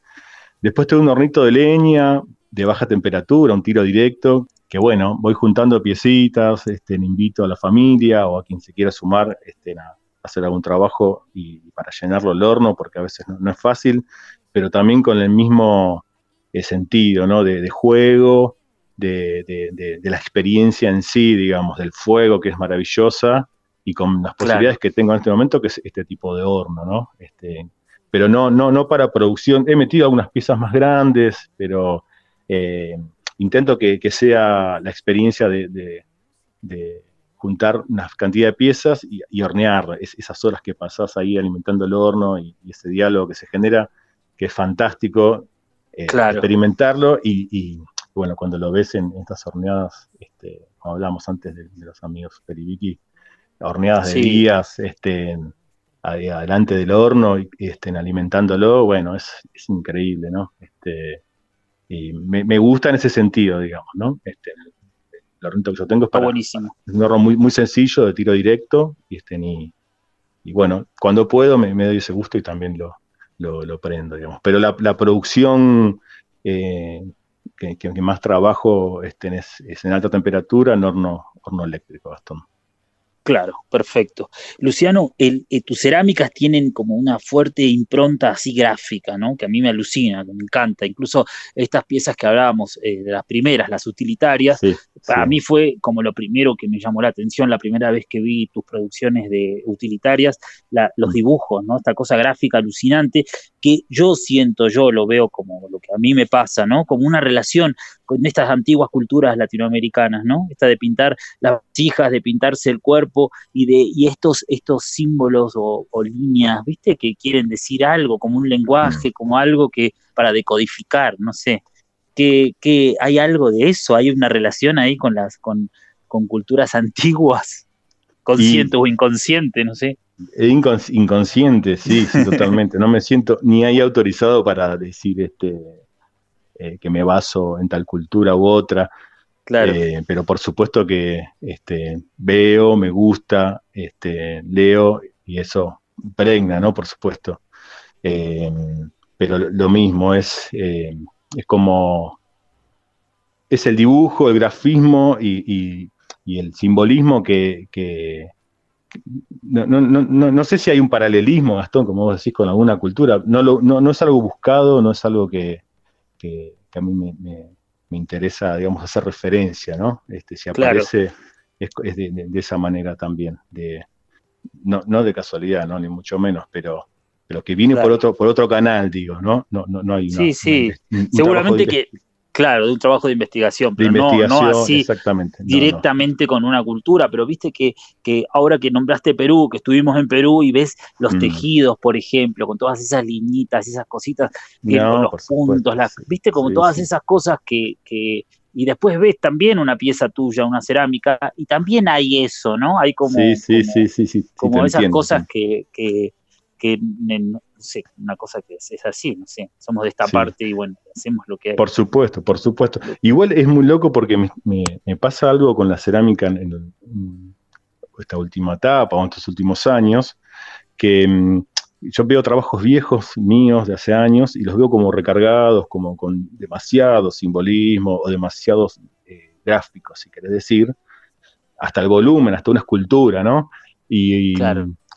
Speaker 2: Después tengo un hornito de leña de baja temperatura, un tiro directo, que bueno, voy juntando piecitas, este, invito a la familia o a quien se quiera sumar este, a hacer algún trabajo y, para llenarlo el horno, porque a veces no es fácil, pero también con el mismo sentido, ¿no? De, juego, de, la experiencia en sí, digamos, del fuego, que es maravillosa, y con las posibilidades que tengo en este momento, que es este tipo de horno, ¿no? Este, pero no, no, no para producción. He metido algunas piezas más grandes, pero eh, intento que, sea la experiencia de, juntar una cantidad de piezas y, hornear esas horas que pasás ahí alimentando el horno y, ese diálogo que se genera, que es fantástico. Eh, experimentarlo y, bueno, cuando lo ves en, estas horneadas, este, como hablamos antes de, los amigos Peribiki, horneadas de días, este, adelante del horno y estén alimentándolo, bueno, es, increíble, ¿no? Este, y me, gusta en ese sentido, digamos, ¿no? Este, el hornito que yo tengo es para,
Speaker 1: buenísimo.
Speaker 2: Es un horno muy, muy sencillo, de tiro directo, y, este, y bueno, cuando puedo me, me doy ese gusto y también lo, lo, prendo, digamos. Pero la, producción eh, que, más trabajo este, es, en alta temperatura en horno, horno eléctrico, Gastón.
Speaker 1: Claro, perfecto. Luciano, el, eh, tus cerámicas tienen como una fuerte impronta así gráfica, ¿no? Que a mí me alucina, que me encanta. Incluso estas piezas que hablábamos eh, de las primeras, las utilitarias, para mí fue como lo primero que me llamó la atención la primera vez que vi tus producciones de utilitarias, los mm. dibujos, ¿no? Esta cosa gráfica alucinante que yo siento, yo lo veo como lo que a mí me pasa, ¿no? Como una relación con estas antiguas culturas latinoamericanas, ¿no? Esta de pintar las hijas, de pintarse el cuerpo y de y estos, estos símbolos o, líneas, ¿viste? Que quieren decir algo, como un lenguaje, mm. como algo que para decodificar, no sé. Que, que hay algo de eso, hay una relación ahí con las con, con culturas antiguas, consciente o inconsciente, no sé.
Speaker 2: inconsciente, sí, sí, totalmente. No me siento ni ahí autorizado para decir este eh, que me baso en tal cultura u otra.
Speaker 1: Claro.
Speaker 2: Eh, pero por supuesto que este, veo, me gusta, este, leo y eso pregna, ¿no? Por supuesto. Eh, pero lo mismo, es, es como, es el dibujo, el grafismo y, el simbolismo que, no, no, no, no, sé si hay un paralelismo, Gastón, como vos decís, con alguna cultura. No, lo, no, no es algo buscado, no es algo que, que, a mí me, interesa, digamos, hacer referencia, ¿no? Este, si aparece, es, de, esa manera también, de, no, no de casualidad, ¿no? Ni mucho menos, pero, pero que viene por otro, por otro canal, digo, ¿no? No, no, no hay
Speaker 1: Sí, sí. Seguramente que Claro, de un trabajo de investigación, pero no, así directamente con una cultura, pero viste que, que, ahora que nombraste Perú, que estuvimos en Perú y ves los mm. tejidos, por ejemplo, con todas esas liñitas, esas cositas, con los puntos, viste como todas esas cosas que, que, y después ves también una pieza tuya, una cerámica, y también hay eso, ¿no? Hay como, como, esas cosas que, que, que no sé, una cosa que es, así, no sé, somos de esta parte y bueno, hacemos lo que hay.
Speaker 2: Por supuesto, por supuesto. Igual es muy loco porque me, pasa algo con la cerámica en, esta última etapa o en estos últimos años, que mm, yo veo trabajos viejos míos de hace años y los veo como recargados, como con demasiado simbolismo o demasiados eh, gráficos, si querés decir, hasta el volumen, hasta una escultura, ¿no? Y,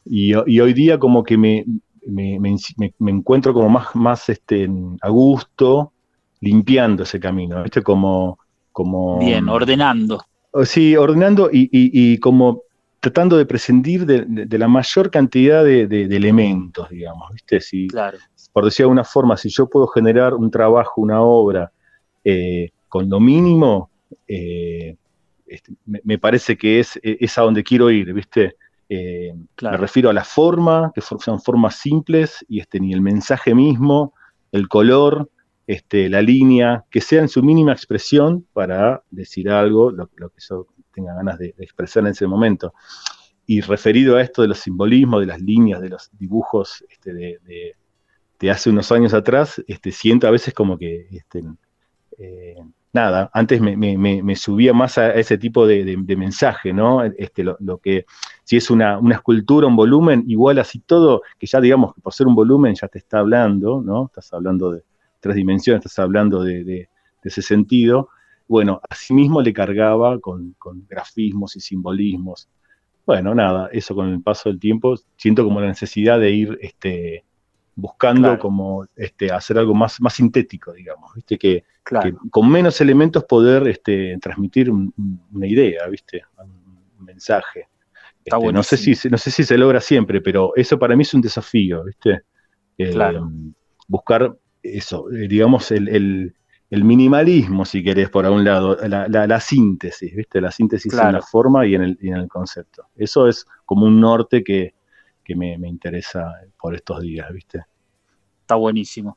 Speaker 2: y, hoy día como que me, me, encuentro como más, más este, a gusto limpiando ese camino, ¿viste? Como, como...
Speaker 1: Bien, ordenando.
Speaker 2: Sí, ordenando y, y, como tratando de prescindir de, la mayor cantidad de, elementos, digamos, ¿viste? Si, claro. Por decir de alguna forma, si yo puedo generar un trabajo, una obra, eh, con lo mínimo, eh, este, me, parece que es, es a donde quiero ir, ¿viste? Eh, me refiero a la forma, que son formas simples, y este, ni el mensaje mismo, el color, este, la línea, que sea en su mínima expresión para decir algo, lo, que yo tenga ganas de, expresar en ese momento. Y referido a esto de los simbolismos, de las líneas, de los dibujos este, de, hace unos años atrás, este, siento a veces como que este, eh, nada, antes me, subía más a ese tipo de, mensaje, ¿no? Este, lo, que, si es una, escultura, un volumen, igual así todo, que ya digamos que por ser un volumen ya te está hablando, ¿no? Estás hablando de tres dimensiones, estás hablando de, ese sentido. Bueno, asimismo le cargaba con, con grafismos y simbolismos. Bueno, nada, eso con el paso del tiempo siento como la necesidad de ir este, buscando como este, hacer algo más, más sintético, digamos, ¿viste? Que, con menos elementos poder este, transmitir una idea, ¿viste? Un mensaje. Este, no, sé si, no sé si se logra siempre, pero eso para mí es un desafío, ¿viste? Eh, buscar eso, eh, digamos, el, minimalismo, si querés, por un lado, la, síntesis, ¿viste? La síntesis en la forma y en, el, en el concepto. Eso es como un norte que, que me, interesa por estos días, ¿viste?
Speaker 1: Está buenísimo.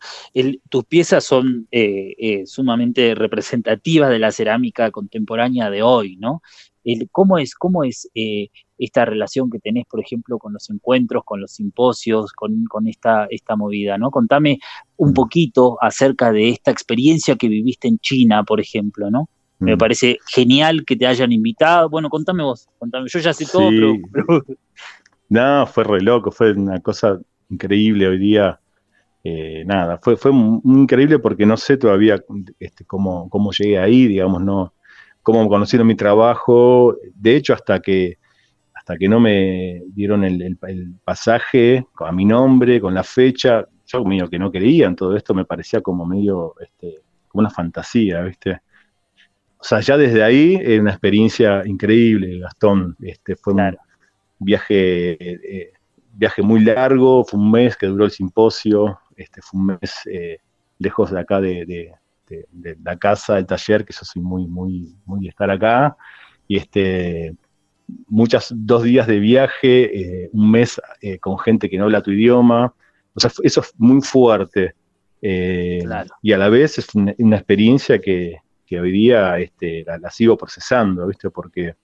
Speaker 1: tus piezas son eh, eh, sumamente representativas de la cerámica contemporánea de hoy, ¿no? ¿Cómo es, cómo es eh, esta relación que tenés, por ejemplo, con los encuentros, con los simposios, con, esta, esta movida, ¿no? Contame un mm. poquito acerca de esta experiencia que viviste en China, por ejemplo, ¿no? Me mm. parece genial que te hayan invitado. Bueno, contame vos, contame. Yo ya sé todo, pero,
Speaker 2: no, fue re loco, fue una cosa increíble hoy día. Eh, nada, fue, fue increíble porque no sé todavía este, cómo, cómo llegué ahí, digamos, no, cómo conocieron mi trabajo. De hecho, hasta que, hasta que no me dieron el, pasaje a mi nombre, con la fecha, yo medio que no creía en todo esto, me parecía como medio, este, como una fantasía, ¿viste? O sea, ya desde ahí, una experiencia increíble, Gastón. Este, fue viaje, eh, viaje muy largo, fue un mes que duró el simposio, este, fue un mes eh, lejos de acá de, la casa, del taller, que yo soy muy, muy, muy de estar acá, y este, muchas, dos días de viaje, eh, un mes con gente que no habla tu idioma, o sea, eso es muy fuerte. Y a la vez es una, experiencia que, hoy día este, la, sigo procesando, ¿viste? Porque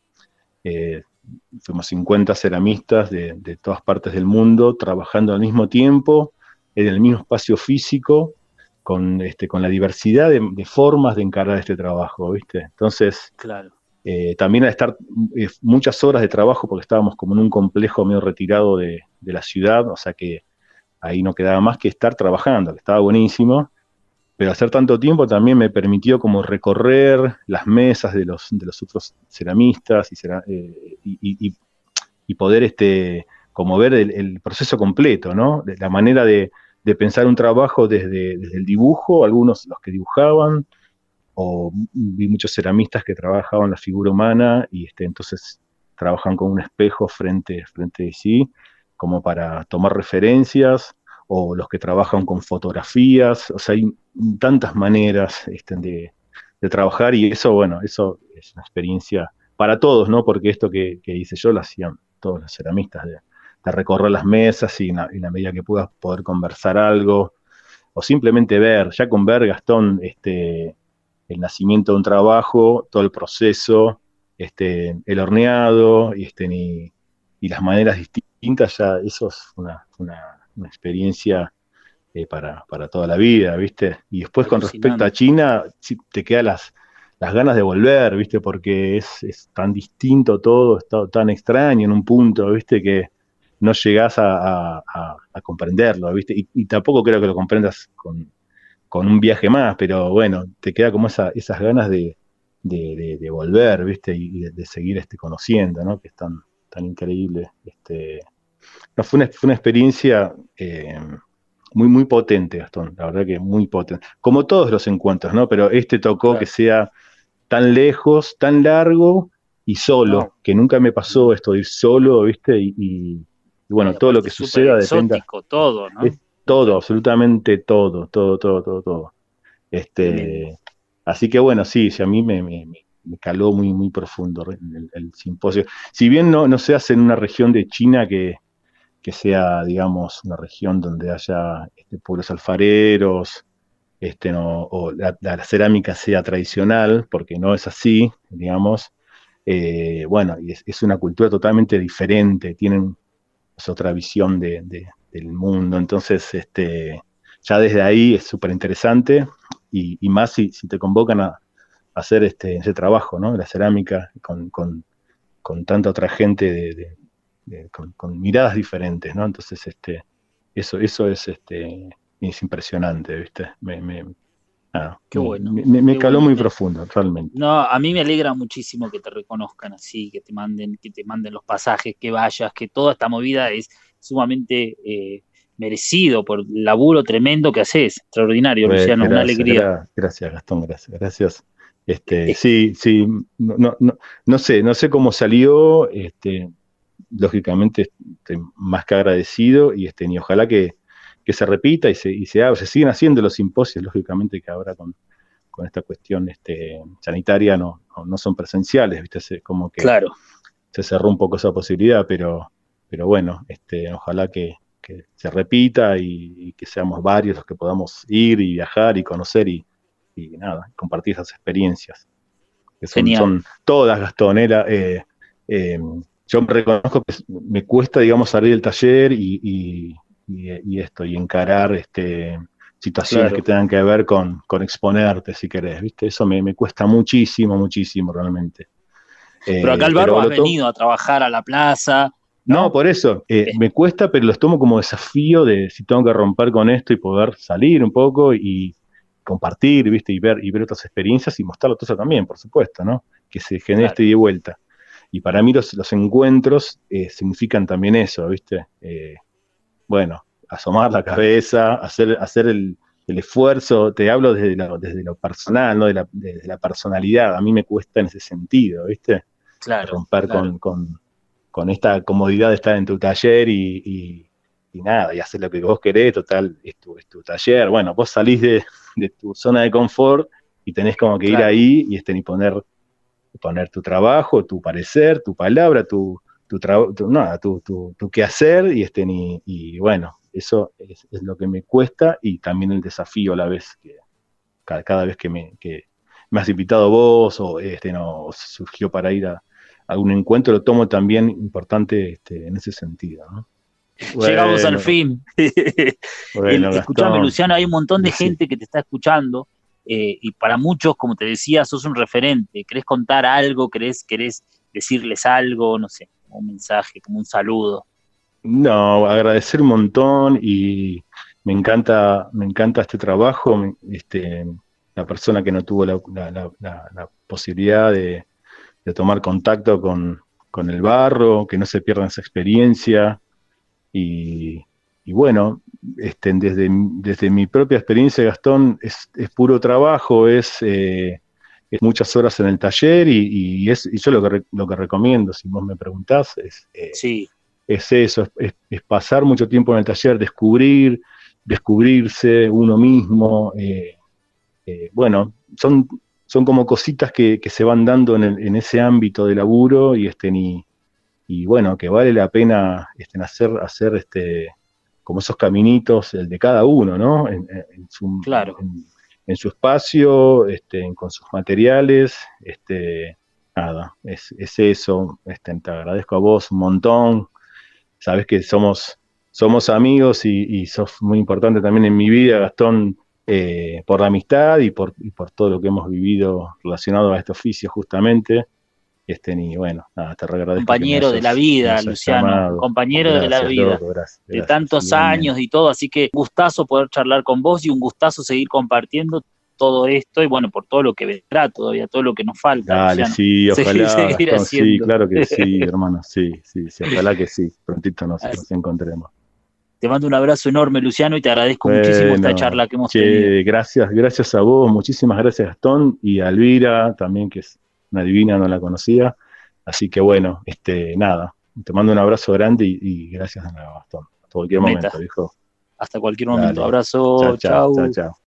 Speaker 2: fuimos 50 ceramistas de, todas partes del mundo trabajando al mismo tiempo, en el mismo espacio físico, con, este, con la diversidad de, formas de encarar este trabajo, ¿viste? Entonces,
Speaker 1: claro.
Speaker 2: Eh, también al estar eh, muchas horas de trabajo, porque estábamos como en un complejo medio retirado de, de la ciudad, o sea que ahí no quedaba más que estar trabajando, que estaba buenísimo, pero hacer tanto tiempo también me permitió como recorrer las mesas de los, de los otros ceramistas y, eh, y, poder este, como ver el, proceso completo, ¿no? La manera de, pensar un trabajo desde, el dibujo, algunos los que dibujaban, o vi muchos ceramistas que trabajaban la figura humana y este, entonces trabajan con un espejo frente, frente de sí, como para tomar referencias, o los que trabajan con fotografías, o sea, hay tantas maneras este, de, trabajar y eso, bueno, eso es una experiencia para todos, ¿no? Porque esto que, hice yo lo hacían todos los ceramistas, de, recorrer las mesas y en la, medida que puedas poder conversar algo, o simplemente ver, ya con ver, Gastón, este, el nacimiento de un trabajo, todo el proceso, este, el horneado y, este, y, las maneras distintas, ya eso es una experiencia eh, para, toda la vida, ¿viste? Y después con respecto a China, te quedan las, las ganas de volver, ¿viste? Porque es, tan distinto todo, es tan extraño en un punto, ¿viste? Que no llegás a, comprenderlo, ¿viste? Y, tampoco creo que lo comprendas con, un viaje más, pero bueno, te queda como esa, esas ganas de, de, volver, ¿viste? Y de, seguir este, conociendo, ¿no? Que es tan, tan increíble. Este, fue, una, fue una experiencia eh, muy, muy potente, Gastón, la verdad que muy potente. Como todos los encuentros, ¿no? Pero este tocó que sea tan lejos, tan largo y solo, que nunca me pasó esto de ir solo, ¿viste? Y, bueno, todo lo que suceda depende.
Speaker 1: todo, ¿no?
Speaker 2: todo, absolutamente todo, todo, todo, todo, todo. Este, así que bueno, sí, sí a mí me, me, me caló muy, muy profundo el, simposio. Si bien no, no se hace en una región de China que, que sea, digamos, una región donde haya este, pueblos alfareros, este, no, o la, cerámica sea tradicional, porque no es así, digamos. Eh, bueno, es, una cultura totalmente diferente, tienen otra visión de, del mundo, entonces este, ya desde ahí es súper interesante y, más si, si, te convocan a, hacer este, ese trabajo, ¿no? La cerámica con, con, con tanta otra gente de, con, miradas diferentes, ¿no? Entonces, este, eso, eso es, este, es impresionante, ¿viste? Me, me,
Speaker 1: qué bueno.
Speaker 2: Me, caló muy profundo, realmente.
Speaker 1: No, a mí me alegra muchísimo que te reconozcan así, que te manden, que te manden los pasajes, que vayas, que toda esta movida es sumamente eh, merecido por el laburo tremendo que haces. Extraordinario, pues, Luciano, una alegría.
Speaker 2: Gracias, Gastón, gracias. Gracias. Este, sí, sí, no, no, no, no sé, no sé cómo salió, este, lógicamente estoy más que agradecido y, este, y ojalá que, se repita y se, y se, haga, se siguen haciendo los simposios, lógicamente que ahora con, esta cuestión este, sanitaria no, no, son presenciales, ¿viste? como que
Speaker 1: claro.
Speaker 2: se cerró un poco esa posibilidad, pero, pero bueno, este, ojalá que, se repita y, que seamos varios los que podamos ir y viajar y conocer y, y nada, compartir esas experiencias. Que son, todas, Gastón, ¿eh? Eh, eh, yo me reconozco que me cuesta, digamos, salir del taller y, esto, y encarar este, situaciones que tengan que ver con, exponerte, si querés, ¿viste? Eso me, cuesta muchísimo, muchísimo realmente.
Speaker 1: Pero acá el barro ha venido a trabajar a la plaza.
Speaker 2: No, por eso, me cuesta, pero los tomo como desafío de si tengo que romper con esto y poder salir un poco y, compartir, ¿viste? Y ver, y ver otras experiencias y mostrarlo todo eso también, por supuesto, ¿no? Que se genere este de vuelta. Y para mí los, los encuentros eh, significan también eso, ¿viste? Eh, bueno, asomar la cabeza, hacer, hacer el, esfuerzo, te hablo desde lo, desde lo personal, ¿no? De la, desde la personalidad, a mí me cuesta en ese sentido, ¿viste?
Speaker 1: Claro.
Speaker 2: Romper Con, con, con, esta comodidad de estar en tu taller y, y, nada, y hacer lo que vos querés, total, es tu, es tu taller. Bueno, vos salís de, de tu zona de confort y tenés como que ir ahí y, este, y poner, poner tu trabajo, tu parecer, tu palabra, tu, tu, nada, tu, tu, tu quehacer y, este, y, bueno, eso es, lo que me cuesta y también el desafío a la vez que cada, vez que me, que me has invitado vos o este, no, surgió para ir a, algún encuentro, lo tomo también importante este, en ese sentido. ¿no?
Speaker 1: Llegamos al fin. escuchame, Luciano, hay un montón de gente que te está escuchando eh, y para muchos, como te decía, sos un referente. ¿Querés contar algo? ¿Querés, querés decirles algo? No sé, un mensaje, como un saludo.
Speaker 2: No, agradecer un montón y me encanta, me encanta este trabajo. Este, la persona que no tuvo la, posibilidad de, tomar contacto con, con el barro, que no se pierda esa experiencia, y, bueno, este, desde, desde mi propia experiencia, Gastón, es, puro trabajo, es, eh, es, muchas horas en el taller y, es, y yo lo que, lo que recomiendo, si vos me preguntás, es,
Speaker 1: eh, sí.
Speaker 2: es eso, es, pasar mucho tiempo en el taller, descubrir, descubrirse uno mismo. Eh, bueno, son, son como cositas que, que se van dando en, el, en, ese ámbito de laburo y, este, ni, y bueno, que vale la pena este, hacer, hacer este, como esos caminitos, el de cada uno, ¿no? En, su,
Speaker 1: claro.
Speaker 2: en, su espacio, este, con sus materiales, este, nada, es, es eso, este, te agradezco a vos un montón, sabes que somos, somos amigos y, y sos muy importante también en mi vida, Gastón, eh, por la amistad y por, y por todo lo que hemos vivido relacionado a este oficio justamente estén y bueno, nada, te.
Speaker 1: Compañero de la vida, Luciano, compañero de la vida, de tantos años y todo, así que gustazo poder charlar con vos y un gustazo seguir compartiendo todo esto y bueno, por todo lo que vendrá todavía, todo lo que nos falta.
Speaker 2: Dale, sí, ojalá. sí, claro que sí, hermano, sí, sí, sí, ojalá que sí, prontito nos, encontremos.
Speaker 1: Te mando un abrazo enorme, Luciano, y te agradezco muchísimo esta charla que hemos tenido.
Speaker 2: Gracias, gracias a vos, muchísimas gracias Gastón y a Elvira también, que es una divina, no la conocía. Así que bueno, este, nada, te mando un abrazo grande y, gracias a Gastón. Hasta cualquier momento, dijo.
Speaker 1: Hasta cualquier momento. Abrazo, chao. Chao,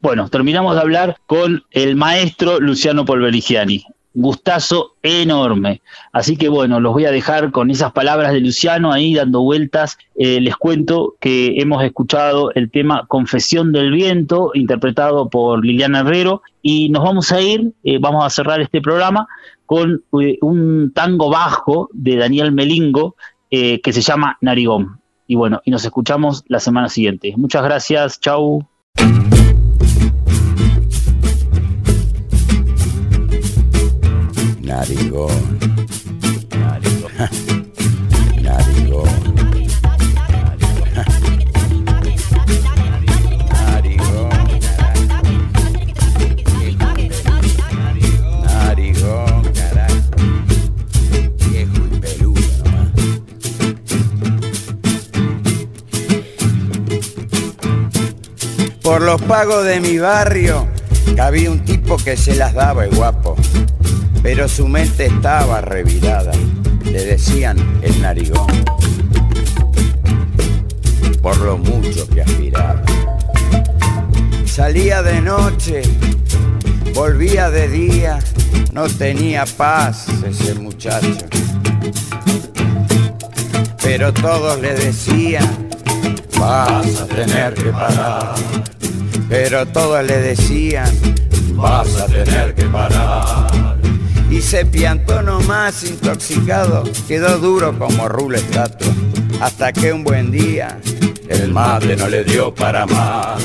Speaker 1: Bueno, terminamos de hablar con el maestro Luciano Polverigiani. Gustazo enorme. Así que bueno, los voy a dejar con esas palabras de Luciano ahí dando vueltas. Eh, les cuento que hemos escuchado el tema Confesión del Viento, interpretado por Liliana Herrero, y nos vamos a ir, eh, vamos a cerrar este programa con eh, un tango bajo de Daniel Melingo que se llama Narigón. Y bueno, y nos escuchamos la semana siguiente. Muchas gracias, chau.
Speaker 4: Narigón. Narigón. Narigón. Narigón, carajo. Viejo y peludo nomás. Por los pagos de mi barrio, había un tipo que se las daba el guapo pero su mente estaba revirada. Le decían el narigón, por lo mucho que aspiraba. Salía de noche, volvía de día, no tenía paz ese muchacho. Pero todos le decían, vas a tener que parar. Pero todos le decían, vas a tener que parar y se piantó nomás intoxicado, quedó duro como rulo estatua, hasta que un buen día el mate no le dio para más.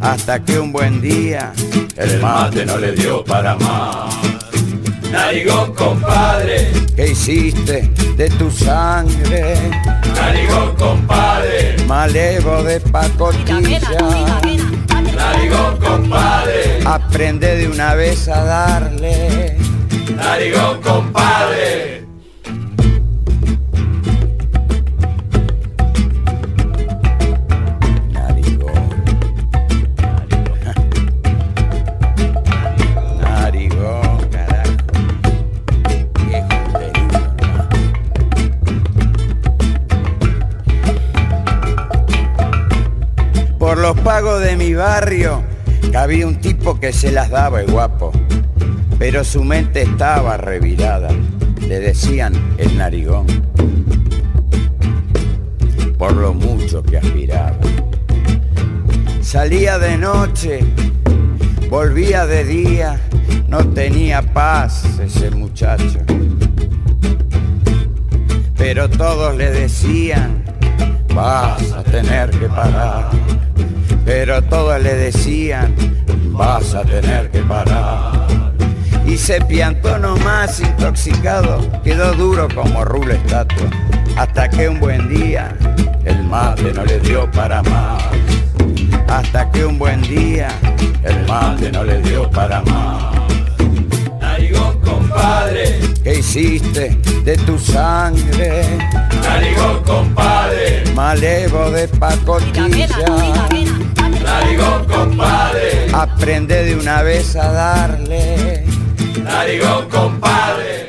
Speaker 4: Hasta que un buen día el mate no le dio para más. Narigón, compadre, ¿qué hiciste de tu sangre? Narigón, compadre, malevo de pacotilla. Narigón, compadre, aprende de una vez a darle Narigón, compadre. Narigón. Narigón, carajo. Por los pagos de mi barrio, había un tipo que se las daba el guapo pero su mente estaba revirada. Le decían el narigón, por lo mucho que aspiraba. Salía de noche, volvía de día, no tenía paz ese muchacho. Pero todos le decían, vas a tener que parar. Pero todos le decían, vas a tener que parar y se piantó nomás intoxicado, quedó duro como rulo estatua, hasta que un buen día el mate no le dio para más. Hasta que un buen día el mate no le dio para más. Narigón compadre, ¿qué hiciste de tu sangre? Narigón compadre, malevo de pacotilla. Narigón compadre, aprende de una vez a darle Narigón, compadre.